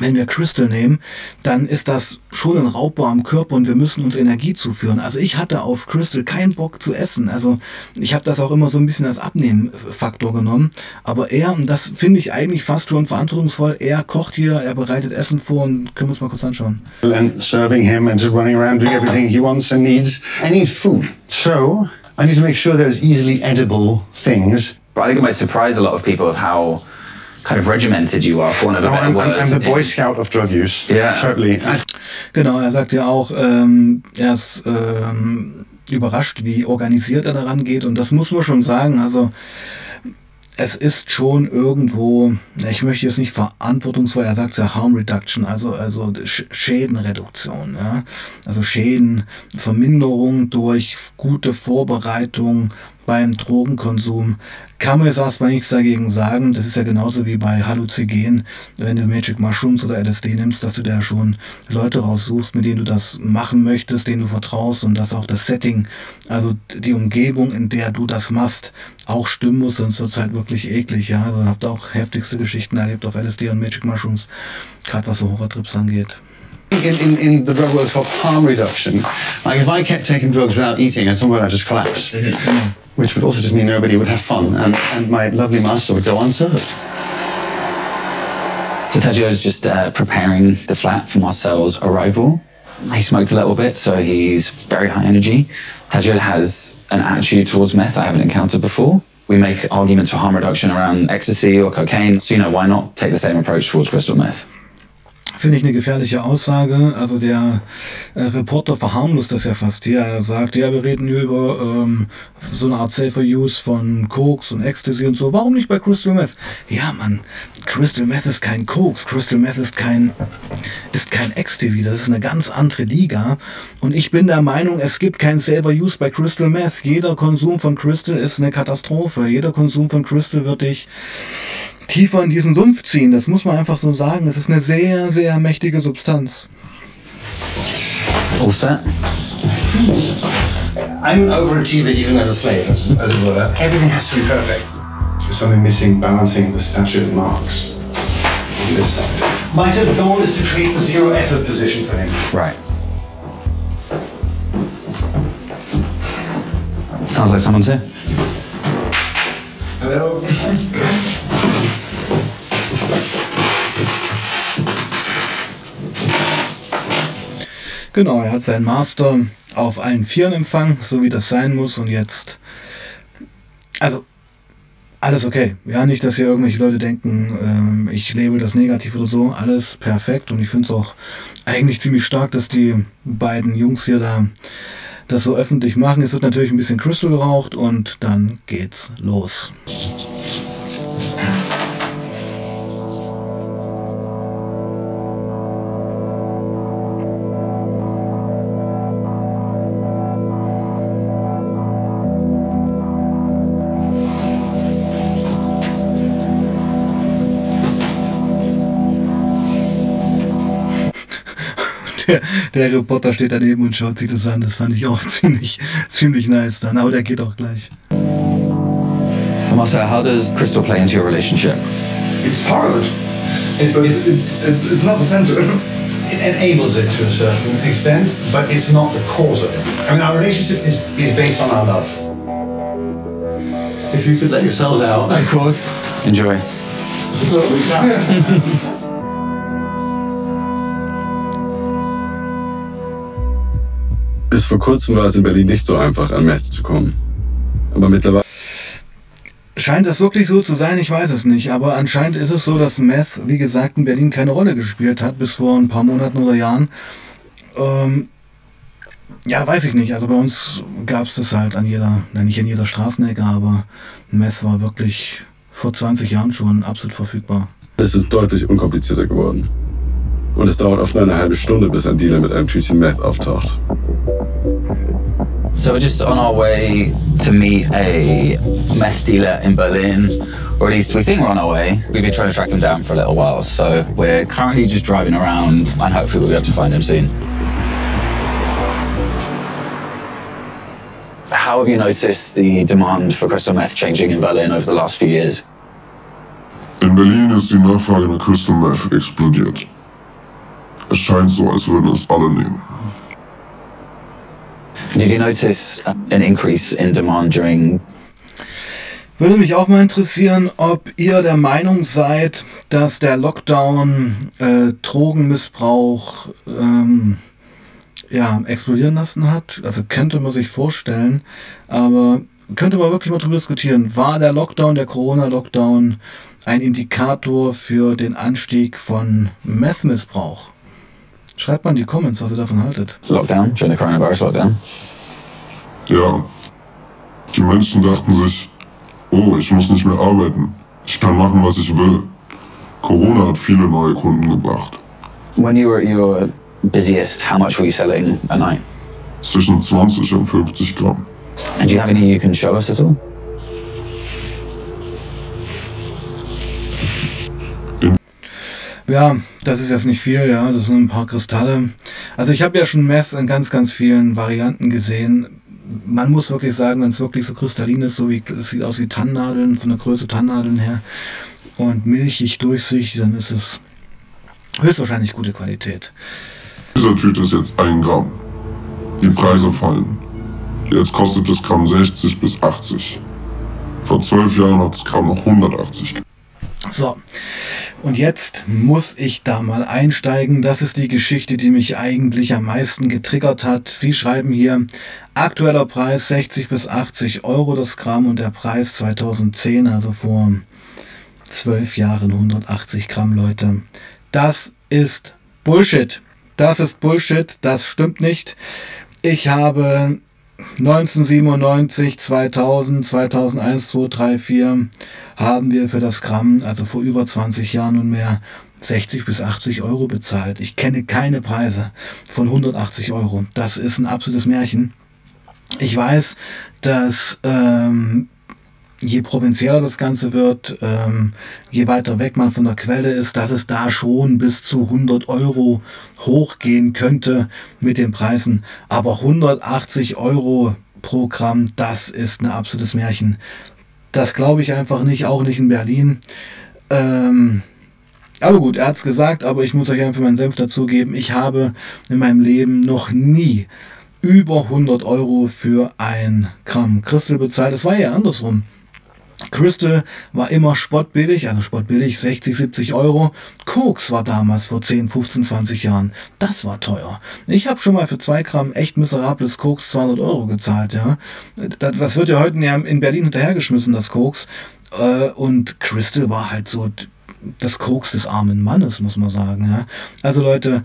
wenn wir Crystal nehmen, dann ist das schon ein Raubbau am Körper und wir müssen uns Energie zuführen. Also ich hatte auf Crystal keinen Bock zu essen. Also ich habe das auch immer so ein bisschen als Abnehmfaktor genommen. Aber er, und das finde ich eigentlich fast schon verantwortungsvoll, er kocht hier, er bereitet Essen vor und können wir uns mal kurz anschauen. And serving him and just running around doing everything he wants and needs. I need food. So I need to make sure there's easily edible things. I think it might surprise a lot of people of how kind of regimented you are, for one of the no, better I'm, words. I'm the Boy Scout of drug use. Yeah. Totally. Genau, er sagt ja auch, ähm, er ist ähm, überrascht, wie organisiert er daran geht. Und das muss man schon sagen. Also es ist schon irgendwo, ich möchte jetzt nicht verantwortungsvoll, er sagt ja Harm Reduction, also, also Schädenreduktion, ja? also Schädenverminderung durch gute Vorbereitung beim Drogenkonsum kann man jetzt erstmal nichts dagegen sagen. Das ist ja genauso wie bei Halluzinogen, wenn du Magic Mushrooms oder LSD nimmst, dass du da schon Leute raussuchst, mit denen du das machen möchtest, denen du vertraust und dass auch das Setting, also die Umgebung, in der du das machst, auch stimmen muss, sonst wird es halt wirklich eklig. Ja? Also habt auch heftigste Geschichten erlebt auf LSD und Magic Mushrooms, gerade was so Horrortrips angeht. In, in, in the drug world, it's called harm reduction. Like if I kept taking drugs without eating, at some point I'd just collapse. Which would also just mean nobody would have fun, and, and my lovely master would go unserved. So is just uh, preparing the flat for Marcel's arrival. He smoked a little bit, so he's very high energy. Tadeo has an attitude towards meth I haven't encountered before. We make arguments for harm reduction around ecstasy or cocaine, so you know, why not take the same approach towards crystal meth? Finde ich eine gefährliche Aussage. Also der äh, Reporter verharmlost das ja fast hier. Er sagt, ja, wir reden hier über ähm, so eine Art Safer Use von Koks und Ecstasy und so. Warum nicht bei Crystal Meth? Ja, Mann, Crystal Meth ist kein Koks. Crystal Meth ist kein, ist kein Ecstasy. Das ist eine ganz andere Liga. Und ich bin der Meinung, es gibt kein Safer Use bei Crystal Meth. Jeder Konsum von Crystal ist eine Katastrophe. Jeder Konsum von Crystal wird dich tiefer in diesen Sumpf ziehen. Das muss man einfach so sagen. Es ist eine sehr, sehr mächtige Substanz. All set? I'm an overachiever even as a slave, as, as it were. Everything has to be perfect. There's something missing balancing the statue of marks on this side. My sort of goal is to create the zero effort position for him. Right. Sounds like someone's here. Hello. Genau, er hat seinen Master auf allen Vieren empfangen, so wie das sein muss. Und jetzt, also alles okay. Ja, nicht, dass hier irgendwelche Leute denken, ähm, ich lebe das negativ oder so. Alles perfekt. Und ich finde es auch eigentlich ziemlich stark, dass die beiden Jungs hier da das so öffentlich machen. Es wird natürlich ein bisschen Crystal geraucht und dann geht's los. Der, der Reporter steht daneben und schaut sich das an. Das fand ich auch ziemlich, ziemlich nice dann. Aber der geht auch gleich. Marcel, how does crystal play into your relationship? It's part of it. It's, it's, it's, it's, it's not the center. It enables it to a certain extent, but it's not the cause of it. I mean, our relationship is, is based on our love. If you could let yourselves out. Of course. Enjoy. Vor kurzem war es in Berlin nicht so einfach, an Meth zu kommen. Aber mittlerweile. Scheint das wirklich so zu sein? Ich weiß es nicht. Aber anscheinend ist es so, dass Meth, wie gesagt, in Berlin keine Rolle gespielt hat, bis vor ein paar Monaten oder Jahren. Ähm, ja, weiß ich nicht. Also bei uns gab es das halt an jeder, nicht an jeder Straßenecke, aber Meth war wirklich vor 20 Jahren schon absolut verfügbar. Es ist deutlich unkomplizierter geworden. Und es dauert oft nur eine halbe Stunde, bis ein Dealer mit einem Tütchen Meth auftaucht. So we're just on our way to meet a meth dealer in Berlin, or at least we think we're on our way. We've been trying to track him down for a little while, so we're currently just driving around and hopefully we'll be able to find him soon. How have you noticed the demand for crystal meth changing in Berlin over the last few years? In Berlin ist die Nachfrage nach Crystal Meth explodiert. Es scheint so, als würden es alle nehmen. Did you notice an increase in demand during Würde mich auch mal interessieren, ob ihr der Meinung seid, dass der Lockdown äh, Drogenmissbrauch ähm, ja, explodieren lassen hat. Also könnte man sich vorstellen, aber könnte man wirklich mal drüber diskutieren. War der Lockdown, der Corona-Lockdown, ein Indikator für den Anstieg von Meth-Missbrauch? Schreibt mal in die Comments, was ihr davon haltet. Lockdown, during the coronavirus lockdown? Ja. Die Menschen dachten sich, oh, ich muss nicht mehr arbeiten. Ich kann machen, was ich will. Corona hat viele neue Kunden gebracht. When you were at your busiest, how much were you selling a night? Zwischen 20 und 50 Gramm. And do you have any you can show us at all? Ja, das ist jetzt nicht viel, ja, das sind ein paar Kristalle. Also ich habe ja schon Meth in ganz, ganz vielen Varianten gesehen. Man muss wirklich sagen, wenn es wirklich so kristallin ist, so wie es sieht aus wie Tannennadeln, von der Größe Tannennadeln her und milchig durchsichtig, dann ist es höchstwahrscheinlich gute Qualität. Dieser Tüte ist jetzt ein Gramm. Die Preise fallen. Jetzt kostet das Gramm 60 bis 80. Vor zwölf Jahren hat das Gramm noch 180. So, und jetzt muss ich da mal einsteigen. Das ist die Geschichte, die mich eigentlich am meisten getriggert hat. Sie schreiben hier, aktueller Preis 60 bis 80 Euro das Gramm und der Preis 2010, also vor zwölf Jahren 180 Gramm, Leute. Das ist Bullshit. Das ist Bullshit, das stimmt nicht. Ich habe 1997, 2000, 2001, 2, 3, 4 haben wir für das Gramm, also vor über 20 Jahren nunmehr, 60 bis 80 Euro bezahlt. Ich kenne keine Preise von 180 Euro. Das ist ein absolutes Märchen. Ich weiß, dass ähm, je provinzieller das Ganze wird, ähm, je weiter weg man von der Quelle ist, dass es da schon bis zu 100 Euro hochgehen könnte mit den Preisen. Aber 180 Euro pro Gramm, das ist ein absolutes Märchen. Das glaube ich einfach nicht, auch nicht in Berlin. Ähm, aber gut, er hat es gesagt, aber ich muss euch einfach meinen Senf dazugeben. Ich habe in meinem Leben noch nie über 100 Euro für ein Gramm Christel bezahlt. Es war ja andersrum. Crystal war immer spottbillig, also spottbillig, 60, 70 Euro. Koks war damals vor 10, 15, 20 Jahren. Das war teuer. Ich habe schon mal für 2 Gramm echt miserables Koks 200 Euro gezahlt. Ja, Das, wird ja heute in Berlin hinterhergeschmissen, das Koks. Äh, und Crystal war halt so das Koks des armen Mannes, muss man sagen. Ja. Also Leute,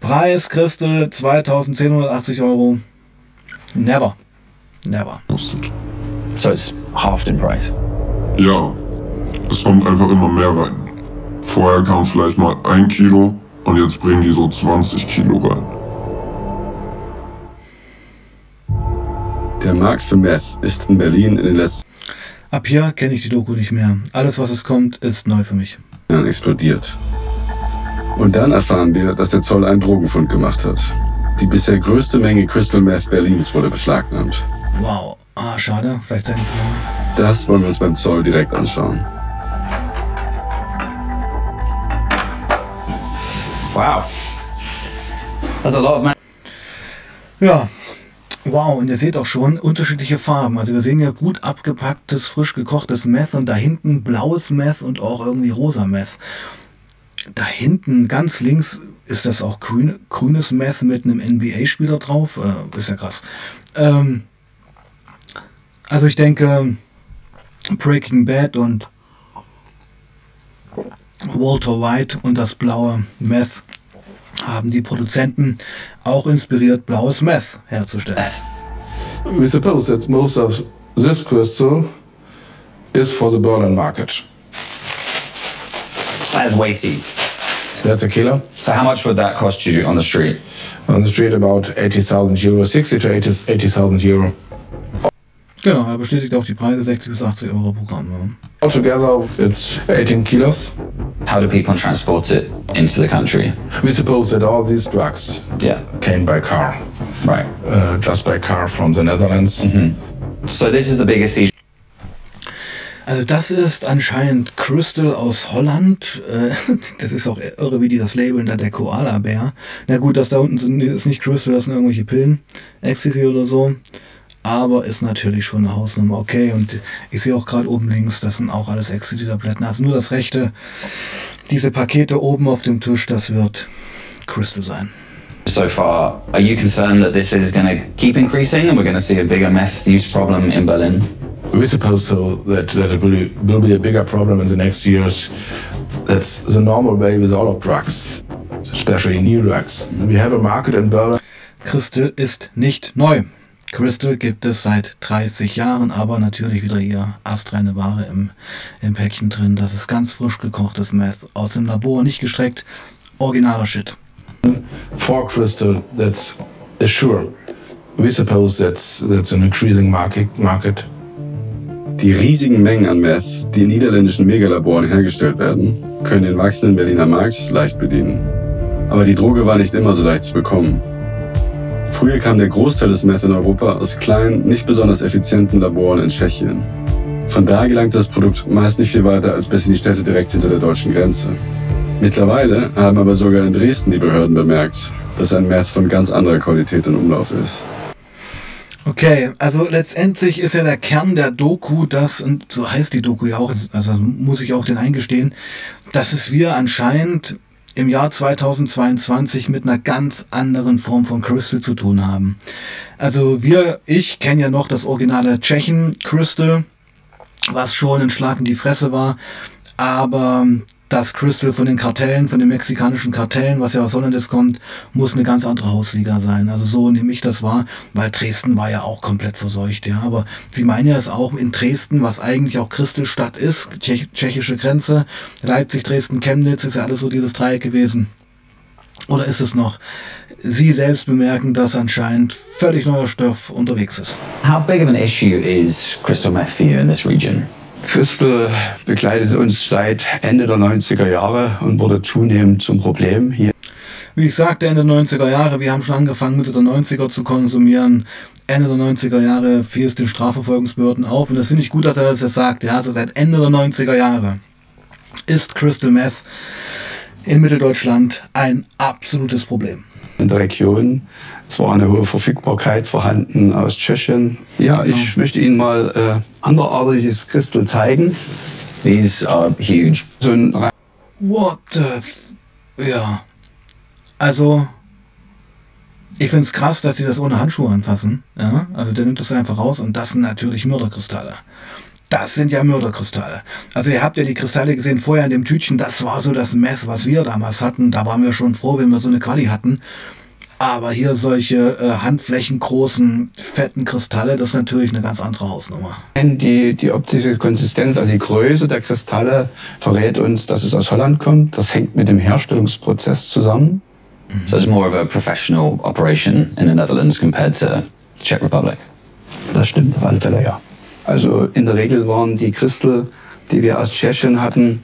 Preis Crystal 2180 Euro. Never. Never. So it's halved in price. Ja, es kommt einfach immer mehr rein. Vorher kam vielleicht mal ein Kilo und jetzt bringen die so 20 Kilo rein. Der Markt für Meth ist in Berlin in den letzten Ab hier kenne ich die Doku nicht mehr. Alles, was es kommt, ist neu für mich. Jahren explodiert. Und dann erfahren wir, dass der Zoll einen Drogenfund gemacht hat. Die bisher größte Menge Crystal Meth Berlins wurde beschlagnahmt. Wow. Ah, schade. Vielleicht sein es Das wollen wir uns beim Zoll direkt anschauen. Wow. That's a lot of man. Ja. Wow, und ihr seht auch schon unterschiedliche Farben. Also wir sehen ja gut abgepacktes, frisch gekochtes Meth und da hinten blaues Meth und auch irgendwie rosa Meth. Da hinten ganz links ist das auch grün, grünes Meth mit einem NBA-Spieler drauf. Äh, ist ja krass. Ähm, also ich denke, Breaking Bad und Walter White und das blaue Meth haben die Produzenten auch inspiriert, blaues Meth herzustellen. We suppose that most of this crystal is for the Berlin market. That is weighty. That's a killer. So how much would that cost you on the street? On the street about 80,000 euro, 60 to 80,000 euro. Genau, er bestätigt auch die Preise 60 bis 80 Euro pro Gramm. Ja. Altogether, it's 18 kilos. How do people transport it into the country? We suppose that all these drugs Yeah. came by car, Right. uh, just by car from the Netherlands. So this is the biggest E Also das ist anscheinend Crystal aus Holland. Äh, Das ist auch irre, wie die das labeln, da der Koala-Bär. Na gut, das da unten sind, ist nicht Crystal, das sind irgendwelche Pillen, Ecstasy oder so. Aber ist natürlich schon eine Hausnummer. Okay, und ich sehe auch gerade oben links, das sind auch alles Ecstasy-Tabletten. Also nur das rechte, diese Pakete oben auf dem Tisch, das wird Crystal sein. so far. Are you concerned that this is going to keep increasing and we're going to see a bigger meth use problem in Berlin? We suppose so that, that it will, will be a bigger problem in the next years. That's the normal way with all of drugs, especially new drugs. We have a market in Berlin. Crystal ist nicht neu. Crystal gibt es seit 30 Jahren, aber natürlich wieder hier astreine Ware im, im Päckchen drin. Das ist ganz frisch gekochtes Meth aus dem Labor, nicht gestreckt. Originaler Shit. For crystal, that's sure. We suppose that's that's an increasing market. Market. Die riesigen Mengen an Meth, die in niederländischen Megalaboren hergestellt werden, können den wachsenden Berliner Markt leicht bedienen. Aber die Droge war nicht immer so leicht zu bekommen. Früher kam der Großteil des Meth in Europa aus kleinen, nicht besonders effizienten Laboren in Tschechien. Von da gelangte das Produkt meist nicht viel weiter als bis in die Städte direkt hinter der deutschen Grenze. Mittlerweile haben aber sogar in Dresden die Behörden bemerkt, dass ein Meth von ganz anderer Qualität in Umlauf ist. Okay, also letztendlich ist ja der Kern der Doku das, und so heißt die Doku ja auch, also muss ich auch den eingestehen, dass es wir anscheinend im Jahr 2022 mit einer ganz anderen Form von Crystal zu tun haben. Also wir, ich kenne ja noch das originale Tschechen Crystal, was schon ein Schlag in die Fresse war, aber das Crystal von den Kartellen, von den mexikanischen Kartellen, was ja aus Holland ist, kommt, muss eine ganz andere Hausliga sein. Also so nehme ich das wahr, weil Dresden war ja auch komplett verseucht, ja. Aber sie meinen ja es auch in Dresden, was eigentlich auch Crystalstadt ist, Tschech tschechische Grenze, Leipzig, Dresden, Chemnitz, ist ja alles so dieses Dreieck gewesen. Oder ist es noch? Sie selbst bemerken, dass anscheinend völlig neuer Stoff unterwegs ist. How big of an issue is crystal meth for you in this region? Crystal begleitet uns seit Ende der 90er Jahre und wurde zunehmend zum Problem hier. Wie ich sagte, Ende der 90er Jahre, wir haben schon angefangen, Mitte der 90er zu konsumieren. Ende der 90er Jahre fiel es den Strafverfolgungsbehörden auf. Und das finde ich gut, dass er das jetzt sagt. Ja, also seit Ende der 90er Jahre ist Crystal Meth in Mitteldeutschland ein absolutes Problem. In der Region. Es war eine hohe Verfügbarkeit vorhanden aus Tschechien. Ja, ich möchte Ihnen mal äh, anderartiges Crystal zeigen. These are huge. So ein What the... F ja. Also... Ich finde es krass, dass sie das ohne Handschuhe anfassen. Ja? Also der nimmt das einfach raus und das sind natürlich Mörderkristalle. Das sind ja Mörderkristalle. Also ihr habt ja die Kristalle gesehen vorher in dem Tütchen. Das war so das Meth, was wir damals hatten. Da waren wir schon froh, wenn wir so eine Quali hatten. Aber hier solche äh, handflächengroßen, fetten Kristalle, das ist natürlich eine ganz andere Hausnummer. Die, die optische Konsistenz, also die Größe der Kristalle, verrät uns, dass es aus Holland kommt. Das hängt mit dem Herstellungsprozess zusammen. So it's more of a professional operation in the Netherlands compared to Czech Republic. Das stimmt auf alle Fälle, ja. Also in der Regel waren die Crystal, die wir aus Tschechien hatten,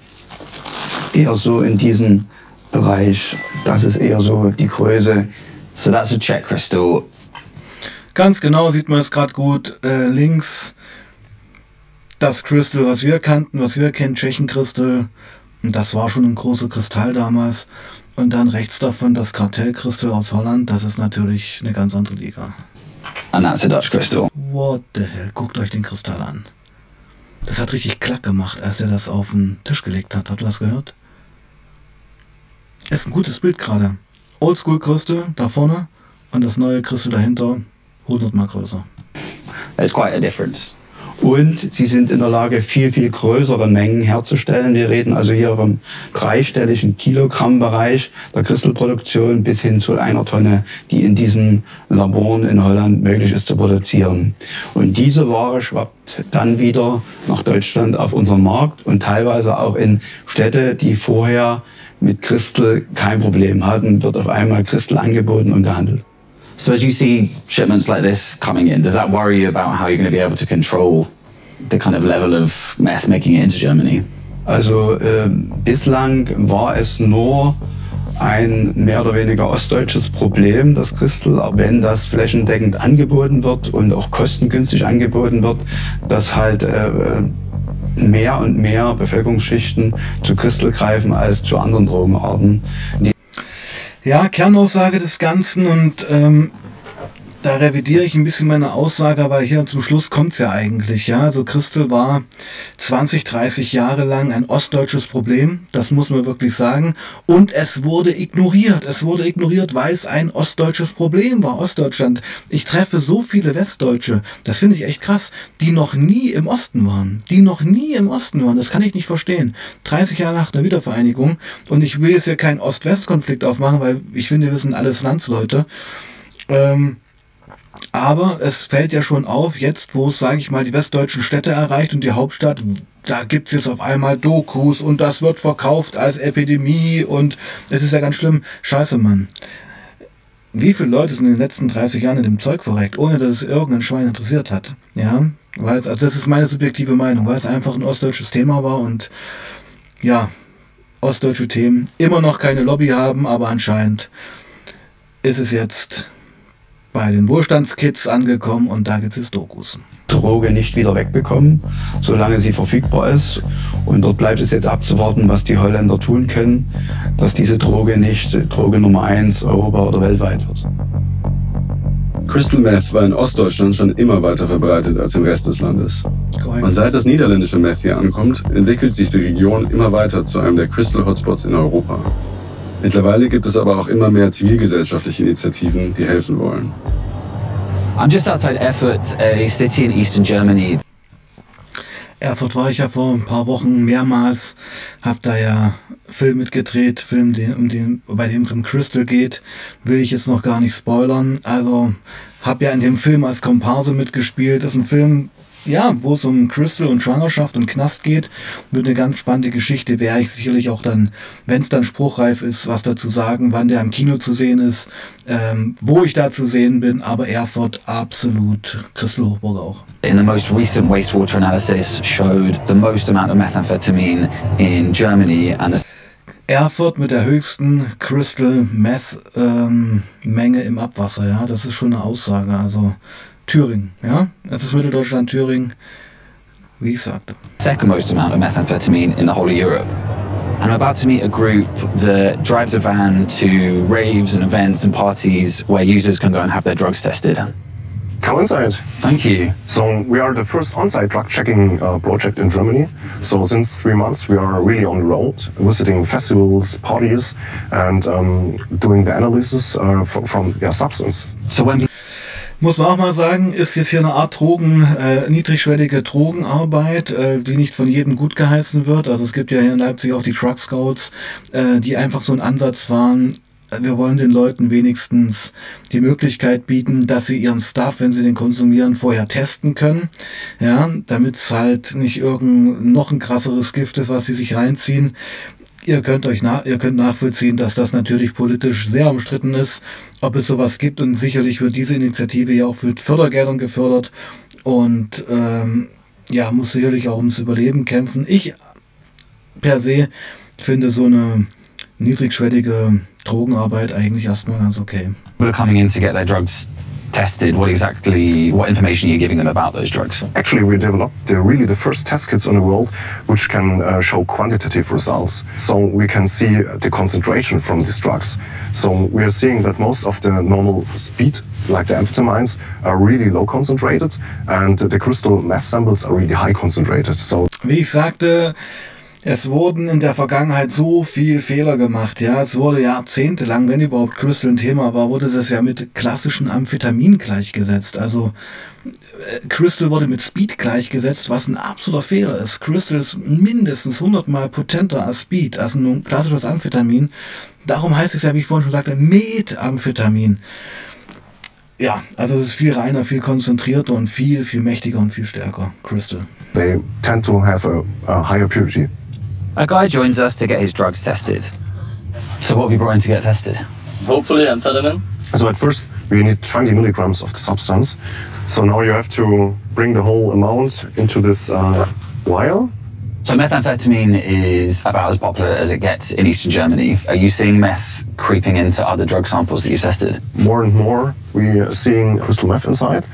eher so in diesem Bereich. Das ist eher so die Größe. So that's a Czech crystal. Ganz genau sieht man es gerade gut. Äh, links das Crystal, was wir kannten, was wir kennen, Tschechen-Crystal. Das war schon ein großer Kristall damals. Und dann rechts davon das Kartellkristall aus Holland. Das ist natürlich eine ganz andere Liga. And that's a Dutch crystal. What the hell? Guckt euch den Kristall an. Das hat richtig Klack gemacht, als er das auf den Tisch gelegt hat. Habt ihr das gehört? Ist ein gutes Bild gerade. Oldschool Crystal da vorne und das neue Crystal dahinter 100 mal größer. There's quite a difference. Und sie sind in der Lage, viel, viel größere Mengen herzustellen. Wir reden also hier vom dreistelligen Kilogrammbereich der Crystal-Produktion bis hin zu einer Tonne, die in diesen Laboren in Holland möglich ist zu produzieren. Und diese Ware schwappt dann wieder nach Deutschland auf unseren Markt und teilweise auch in Städte, die vorher mit Crystal kein Problem hatten, wird auf einmal Crystal angeboten und gehandelt. So as you see shipments like this coming in, does that worry you about how you're going to be able to control the kind of level of meth making it into Germany? Also äh, bislang war es nur ein mehr oder weniger ostdeutsches Problem, das Christel, wenn das flächendeckend angeboten wird und auch kostengünstig angeboten wird, dass halt äh, mehr und mehr Bevölkerungsschichten zu Christel greifen als zu anderen Drogenarten. Die ja, Kernaussage des Ganzen und ähm, da revidiere ich ein bisschen meine Aussage, aber hier zum Schluss kommt's ja eigentlich. Ja, also Christel war 20, 30 Jahre lang ein ostdeutsches Problem, das muss man wirklich sagen. Und es wurde ignoriert. Es wurde ignoriert, weil es ein ostdeutsches Problem war, Ostdeutschland. Ich treffe so viele Westdeutsche, das finde ich echt krass, die noch nie im Osten waren. Die noch nie im Osten waren. Das kann ich nicht verstehen. 30 Jahre nach der Wiedervereinigung. Und ich will jetzt hier keinen Ost-West-Konflikt aufmachen, weil ich finde, wir sind alles Landsleute. Ähm, aber es fällt ja schon auf, jetzt wo es, sage ich mal, die westdeutschen Städte erreicht und die Hauptstadt, da gibt es jetzt auf einmal Dokus und das wird verkauft als Epidemie und es ist ja ganz schlimm. Scheiße, Mann. Wie viele Leute sind in den letzten 30 Jahren in dem Zeug verreckt, ohne dass es irgendein Schwein interessiert hat? Ja, weil es, also das ist meine subjektive Meinung, weil es einfach ein ostdeutsches Thema war und ja, ostdeutsche Themen immer noch keine Lobby haben, aber anscheinend ist es jetzt bei den Wohlstandskids angekommen und da gibt es Dokus. Droge nicht wieder wegbekommen, solange sie verfügbar ist. Und dort bleibt es jetzt abzuwarten, was die Holländer tun können, dass diese Droge nicht Droge Nummer eins Europa oder weltweit wird. Crystal Meth war in Ostdeutschland schon immer weiter verbreitet als im Rest des Landes. Und seit das niederländische Meth hier ankommt, entwickelt sich die Region immer weiter zu einem der Crystal Hotspots in Europa. Mittlerweile gibt es aber auch immer mehr zivilgesellschaftliche Initiativen, die helfen wollen. I'm just outside Erfurt, a city in eastern Germany. Erfurt war ich ja vor ein paar Wochen mehrmals, habe da ja Film mitgedreht, Film, den, um den, bei dem es um Crystal geht, will ich jetzt noch gar nicht spoilern. Also habe ja in dem Film als Komparse mitgespielt. Das ist ein Film, ja, wo es um Crystal und Schwangerschaft und Knast geht, wird eine ganz spannende Geschichte. Werde ich sicherlich auch dann, wenn es dann spruchreif ist, was dazu sagen, wann der im Kino zu sehen ist, ähm, wo ich da zu sehen bin. Aber Erfurt absolut, Crystal Hochburg auch. In the most recent wastewater analysis showed the most amount of methamphetamine in Germany and Erfurt mit der höchsten Crystal Meth ähm, Menge im Abwasser, ja, das ist schon eine Aussage. Also Thüringen, ja? Das ist Mitteldeutschland, Thüringen, wie ich sagte. Second most amount of methamphetamine in the whole of Europe. And I'm about to meet a group that drives a van to raves and events and parties where users can go and have their drugs tested. Come inside. Thank you. So we are the first on-site drug checking uh, project in Germany. So since three months we are really on the road, visiting festivals, parties, and um, doing the analysis uh, from, from yeah, substance. So when muss man auch mal sagen, ist jetzt hier eine Art Drogen, äh, niedrigschwellige Drogenarbeit, äh, die nicht von jedem gut geheißen wird. Also es gibt ja hier in Leipzig auch die Truck Scouts, äh, die einfach so einen Ansatz fahren, wir wollen den Leuten wenigstens die Möglichkeit bieten, dass sie ihren Stuff, wenn sie den konsumieren, vorher testen können. Ja, damit es halt nicht irgend noch ein krasseres Gift ist, was sie sich reinziehen. Ihr könnt euch nach, ihr könnt nachvollziehen, dass das natürlich politisch sehr umstritten ist, ob es sowas gibt und sicherlich wird diese Initiative ja auch mit Fördergeldern gefördert und ähm, ja, muss sicherlich auch ums Überleben kämpfen. Ich per se finde so eine niedrigschwellige Drogenarbeit eigentlich erstmal ganz okay. Are coming in to get their drugs tested, what exactly, what information you are you giving them about those drugs? Actually, we developed the, really the first test kits in the world which can uh, show quantitative results. So we can see the concentration from these drugs. So we are seeing that most of the normal speed, like the amphetamines, are really low concentrated and the crystal meth samples are really high concentrated. So Wie ich sagte, Es wurden in der Vergangenheit so viel Fehler gemacht, ja. Es wurde jahrzehntelang, wenn überhaupt Crystal ein Thema war, wurde das ja mit klassischen Amphetamin gleichgesetzt. Also äh, Crystal wurde mit Speed gleichgesetzt, was ein absoluter Fehler ist. Crystal ist mindestens 100 mal potenter als Speed, als ein klassisches Amphetamin. Darum heißt es ja, wie ich vorhin schon sagte, Methamphetamin. Ja, also es ist viel reiner, viel konzentrierter und viel, viel mächtiger und viel stärker. Crystal. They tend to have a, a higher purity. A guy joins us to get his drugs tested. So what have you brought in to get tested? Hopefully amphetamine. So at first we need 20 milligrams of the substance. So now you have to bring the whole amount into this uh, vial. So methamphetamine is about as popular as it gets in eastern Germany. Are you seeing meth creeping into other drug samples that you've tested? More and more we are seeing crystal meth inside.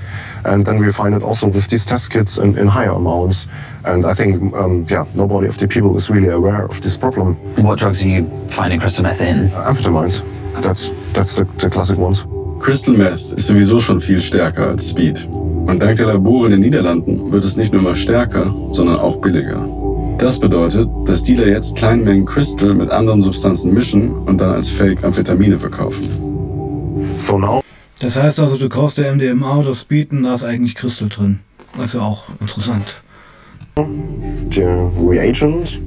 And then we find it also with these test kits in, in higher amounts. And I think, um, yeah, nobody of the people is really aware of this problem. What drugs are you finding crystal meth in? Amphetamines. That's, that's the, the classic ones. Crystal Meth ist sowieso schon viel stärker als Speed. Und dank der Labore in den Niederlanden wird es nicht nur mal stärker, sondern auch billiger. Das bedeutet, dass Dealer jetzt kleine Mengen Crystal mit anderen Substanzen mischen und dann als Fake Amphetamine verkaufen. So now Das heißt also, du kaufst der MDMA oder Speed und da ist eigentlich Crystal drin. Das ist ja auch interessant. the reagent.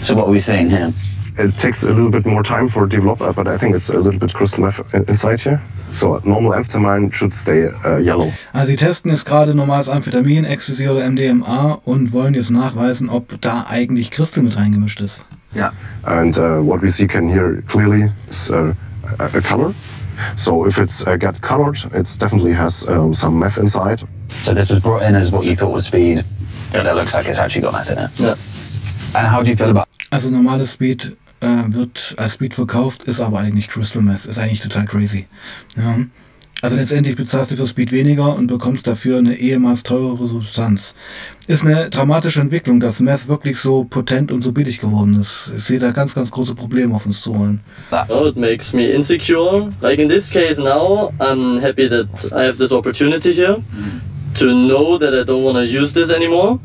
So what are we seeing here? It takes a little bit more time for develop, but I think it's a little bit crystal inside here. So normal amphetamine should stay uh, yellow. Also sie testen jetzt gerade normales Amphetamin, Ecstasy oder MDMA und wollen jetzt nachweisen, ob da eigentlich Crystal mit reingemischt ist. Yeah. And uh, what we see can here clearly is uh, a color. So if it's uh, get colored, it definitely has um, some meth inside. So this was brought in as what you thought was speed, but it looks like it's actually got meth in it. Yeah. And how do you feel about Also normales Speed äh, wird als Speed verkauft, ist aber eigentlich Crystal Meth. Ist eigentlich total crazy. Ja. Also letztendlich bezahlst du für Speed weniger und bekommst dafür eine ehemals teurere Substanz. Ist eine dramatische Entwicklung, dass Meth wirklich so potent und so billig geworden ist. Ich sehe da ganz, ganz große Probleme auf uns zu holen. Oh, it makes me insecure. Like in this case now, I'm happy that I have this opportunity here to know that I don't want to use this anymore,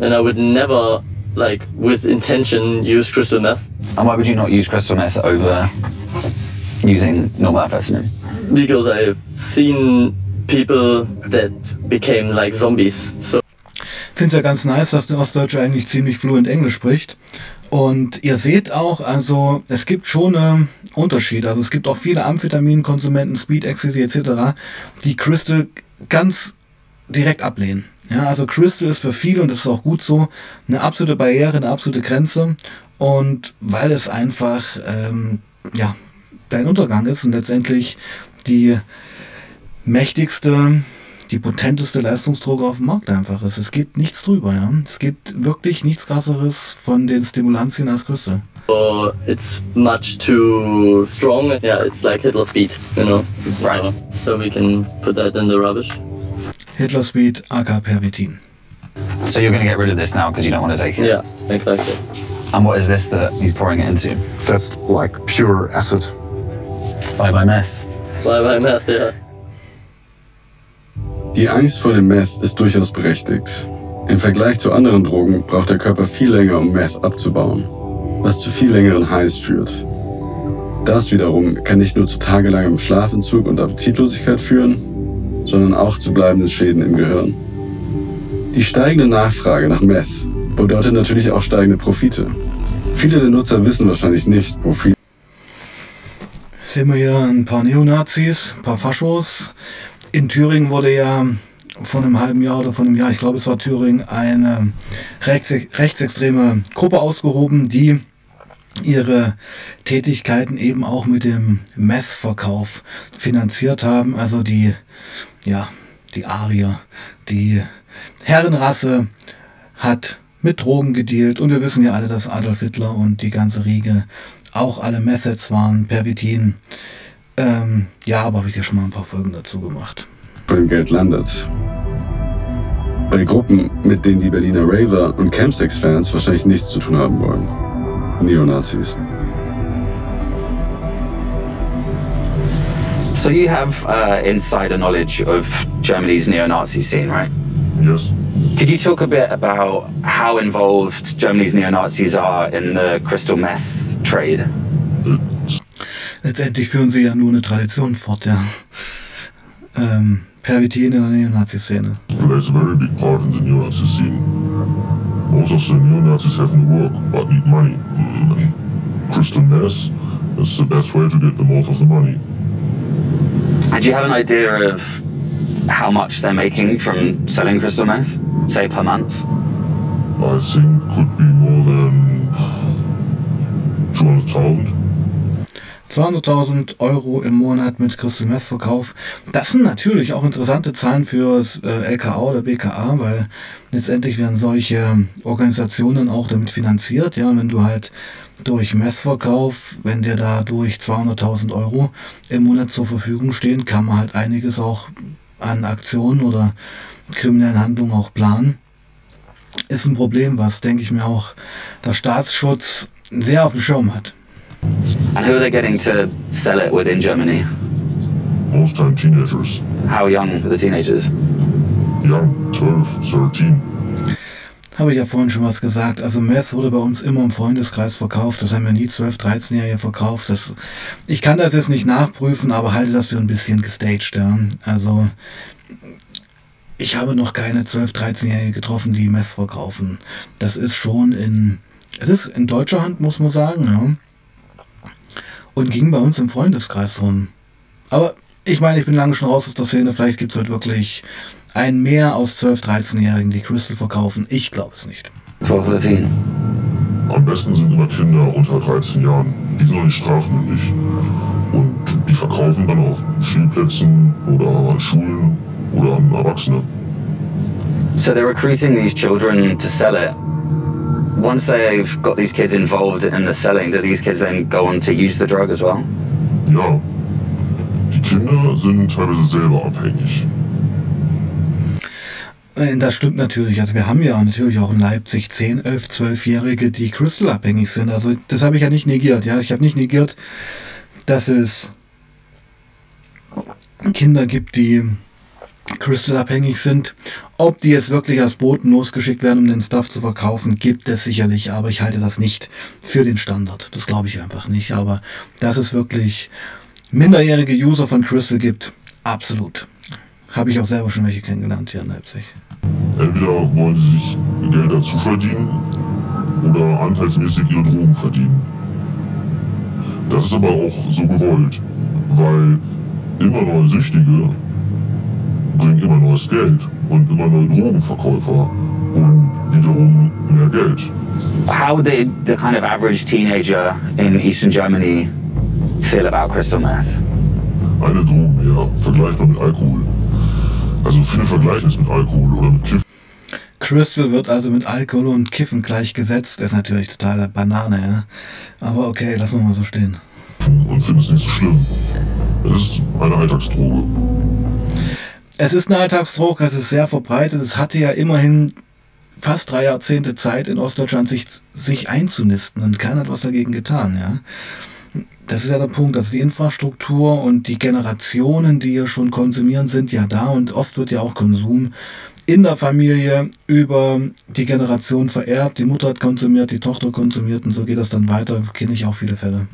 and I would never, like, with intention, use crystal meth And why would you not use crystal meth over using normal amphetamine? because I've seen people that became like zombies. So finde es ja ganz nice, dass der Ostdeutsche eigentlich ziemlich fluent Englisch spricht. Und ihr seht auch, also es gibt schon einen Unterschied. Also es gibt auch viele Amphetaminkonsumenten, Speed, Ecstasy etc., die Crystal ganz direkt ablehnen. Ja, also Crystal ist für viele, und das ist auch gut so, eine absolute Barriere, eine absolute Grenze. Und weil es einfach, ähm, ja, dein Untergang ist und letztendlich die mächtigste, die potenteste Leistungsdroge auf dem Markt einfach ist. Es geht nichts drüber, ja. Es gibt wirklich nichts krasseres von den Stimulantien als Crystal. So it's much too strong. Yeah, it's like Hitler speed, you know. Right. So we can put that in the rubbish. Hitler Speed, AK Pervitin. So you're going to get rid of this now because you don't want to take it? Yeah, exactly. And what is this that he's pouring it into? That's like pure acid. Bye bye meth. Bye bye meth, yeah. Die Angst vor dem Meth ist durchaus berechtigt. Im Vergleich zu anderen Drogen braucht der Körper viel länger, um Meth abzubauen, was zu viel längeren Highs führt. Das wiederum kann nicht nur zu tagelangem Schlafentzug und Appetitlosigkeit führen, sondern auch zu bleibenden Schäden im Gehirn. Die steigende Nachfrage nach Meth bedeutet natürlich auch steigende Profite. Viele der Nutzer wissen wahrscheinlich nicht, wo viel Sehen wir hier ein paar Neonazis, ein paar Faschos. In Thüringen wurde ja vor einem halben Jahr oder vor einem Jahr, ich glaube es war Thüringen, eine rechts, rechtsextreme Gruppe ausgehoben, die ihre Tätigkeiten eben auch mit dem Meth-Verkauf finanziert haben. Also die, ja, die Arier, die Herrenrasse hat mit Drogen gedealt und wir wissen ja alle, dass Adolf Hitler und die ganze Riege auch alle Methods waren, Pervitin. Ähm, ja, aber habe ich ja schon mal ein paar Folgen dazu gemacht. dem Geld landet. Bei Gruppen, mit denen die Berliner Raver und Campsex-Fans wahrscheinlich nichts zu tun haben wollen. Neonazis. So you have uh, insider knowledge of Germany's neo-Nazi scene, right? Yes. Could you talk a bit about how involved Germany's neo Nazis are in the crystal meth trade? Letztendlich führen sie ja nur eine Tradition fort, ja. Ähm, Pervitin in der Neonazi-Szene. plays a very big part in the neo-Nazi scene. Most of the neo-Nazis have no work, but need money. Mm, Crystal meth is the best way to get the most of the money. And do you have an idea of how much they're making from selling crystal meth, say per month? I think could be more than 200,000. 200.000 Euro im Monat mit Crystal Meth Verkauf. Das sind natürlich auch interessante Zahlen für äh, LKA oder BKA, weil letztendlich werden solche Organisationen auch damit finanziert. Ja, wenn du halt durch Meth-Verkauf, wenn dir da durch 200.000 Euro im Monat zur Verfügung stehen, kann man halt einiges auch an Aktionen oder kriminellen Handlungen auch planen. Ist ein Problem, was, denke ich mir, auch der Staatsschutz sehr auf dem Schirm hat. And who are they getting to sell it within Germany? Most time teenagers. How young are the teenagers? Young, 12, 13. Habe ich ja vorhin schon was gesagt. Also Meth wurde bei uns immer im Freundeskreis verkauft. Das haben wir nie 12, 13-Jährige verkauft. Das, ich kann das jetzt nicht nachprüfen, aber halte das für ein bisschen gestaged. Ja. Also ich habe noch keine 12, 13-Jährige getroffen, die Meth verkaufen. Das ist schon in, es ist in deutscher Hand, muss man sagen. Ja. Und ging bei uns im Freundeskreis rum. Aber ich meine, ich bin lange schon raus aus der Szene. Vielleicht gibt es heute wirklich ein Mehr aus 12, 13-Jährigen, die Crystal verkaufen. Ich glaube es nicht. 12, 13. Am besten sind immer Kinder unter 13 Jahren. Die sind noch nicht strafmündig. Und die verkaufen dann auf Spielplätzen oder an Schulen oder an Erwachsene. So they're recruiting these children to sell it. Once they've got these kids involved in the selling, do these kids then go on to use the drug as well? Ja. Die Kinder sind teilweise selber abhängig. Äh, Das stimmt natürlich. Also wir haben ja natürlich auch in Leipzig 10, 11, 12-Jährige, die Crystal-abhängig sind. Also das habe ich ja nicht negiert. Ja, ich habe nicht negiert, dass es Kinder gibt, die Crystal-abhängig sind. Ob die jetzt wirklich als Boten losgeschickt werden, um den Stuff zu verkaufen, gibt es sicherlich. Aber ich halte das nicht für den Standard. Das glaube ich einfach nicht. Aber dass es wirklich minderjährige User von Crystal gibt, absolut. Habe ich auch selber schon welche kennengelernt hier in Leipzig. Entweder wollen sie sich Geld dazu verdienen oder anteilsmäßig ihre Drogen verdienen. Das ist aber auch so gewollt, weil immer neue Süchtige bringen immer neues Geld und immer neue Drogenverkäufer und wiederum mehr Geld. How did the kind of average teenager in Eastern Germany feel about crystal meth? Eine Drogen mehr, vergleichbar mit Alkohol. Also viele vergleichen es mit Alkohol oder mit Kiffen. Crystal wird also mit Alkohol und Kiffen gleichgesetzt. Das ist natürlich totaler Banane, ja. Aber okay, lassen wir mal so stehen. und finden es nicht so schlimm. Es ist eine Alltagsdroge. Es ist eine Alltagsdroge, es ist sehr verbreitet. Es hatte ja immerhin fast drei Jahrzehnte Zeit in Ostdeutschland sich, sich einzunisten und keiner hat was dagegen getan, ja. Das ist ja der Punkt, also die Infrastruktur und die Generationen, die hier schon konsumieren, sind ja da und oft wird ja auch Konsum in der Familie über die Generation vererbt. Die Mutter hat konsumiert, die Tochter konsumiert und so geht das dann weiter. Kenne ich auch viele Fälle.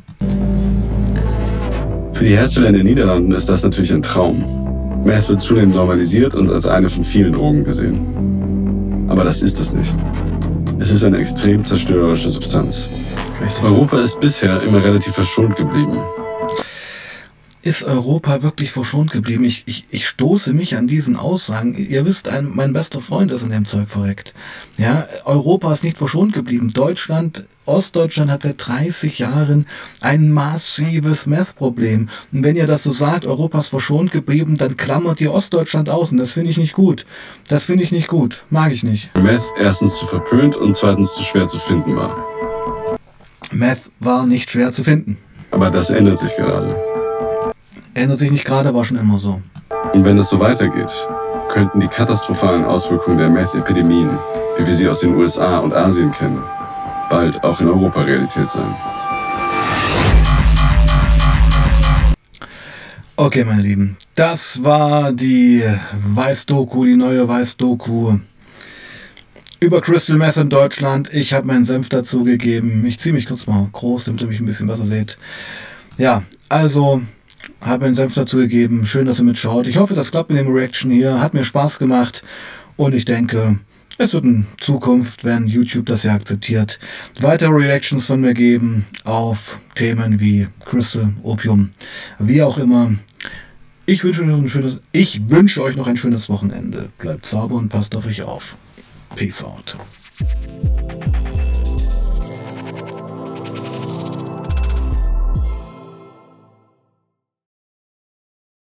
Für die Hersteller in den Niederlanden ist das natürlich ein Traum. Meth wird zunehmend normalisiert und als eine von vielen Drogen gesehen. Aber das ist es nicht. Es ist eine extrem zerstörerische Substanz. Europa ist bisher immer relativ verschont geblieben. Ist Europa wirklich verschont geblieben? Ich, ich, ich stoße mich an diesen Aussagen. Ihr wisst, ein, mein bester Freund ist in dem Zeug verreckt. Ja, Europa ist nicht verschont geblieben. Deutschland, Ostdeutschland hat seit 30 Jahren ein massives Meth-Problem. Und wenn ihr das so sagt, Europa ist verschont geblieben, dann klammert ihr Ostdeutschland aus. Und das finde ich nicht gut. Das finde ich nicht gut. Mag ich nicht. Meth erstens zu verpönt und zweitens zu schwer zu finden war. Meth war nicht schwer zu finden. Aber das ändert sich gerade. Ändert sich nicht gerade, war schon immer so. Und wenn es so weitergeht, könnten die katastrophalen Auswirkungen der Meth-Epidemien, wie wir sie aus den USA und Asien kennen, bald auch in Europa Realität sein. Okay, meine Lieben, das war die Weiß-Doku, die neue Weiß-Doku über Crystal Meth in Deutschland. Ich habe meinen Senf dazu gegeben. Ich ziehe mich kurz mal groß, damit ihr mich ein bisschen besser seht. Ja, also habe meinen Senf dazu gegeben. Schön, dass ihr mitschaut. Ich hoffe, das klappt mit dem Reaction hier. Hat mir Spaß gemacht. Und ich denke, es wird in Zukunft, wenn YouTube das ja akzeptiert, weitere Reactions von mir geben auf Themen wie Crystal, Opium, wie auch immer. Ich wünsche euch, ein schönes, ich wünsche euch noch ein schönes Wochenende. Bleibt sauber und passt auf euch auf. Peace out.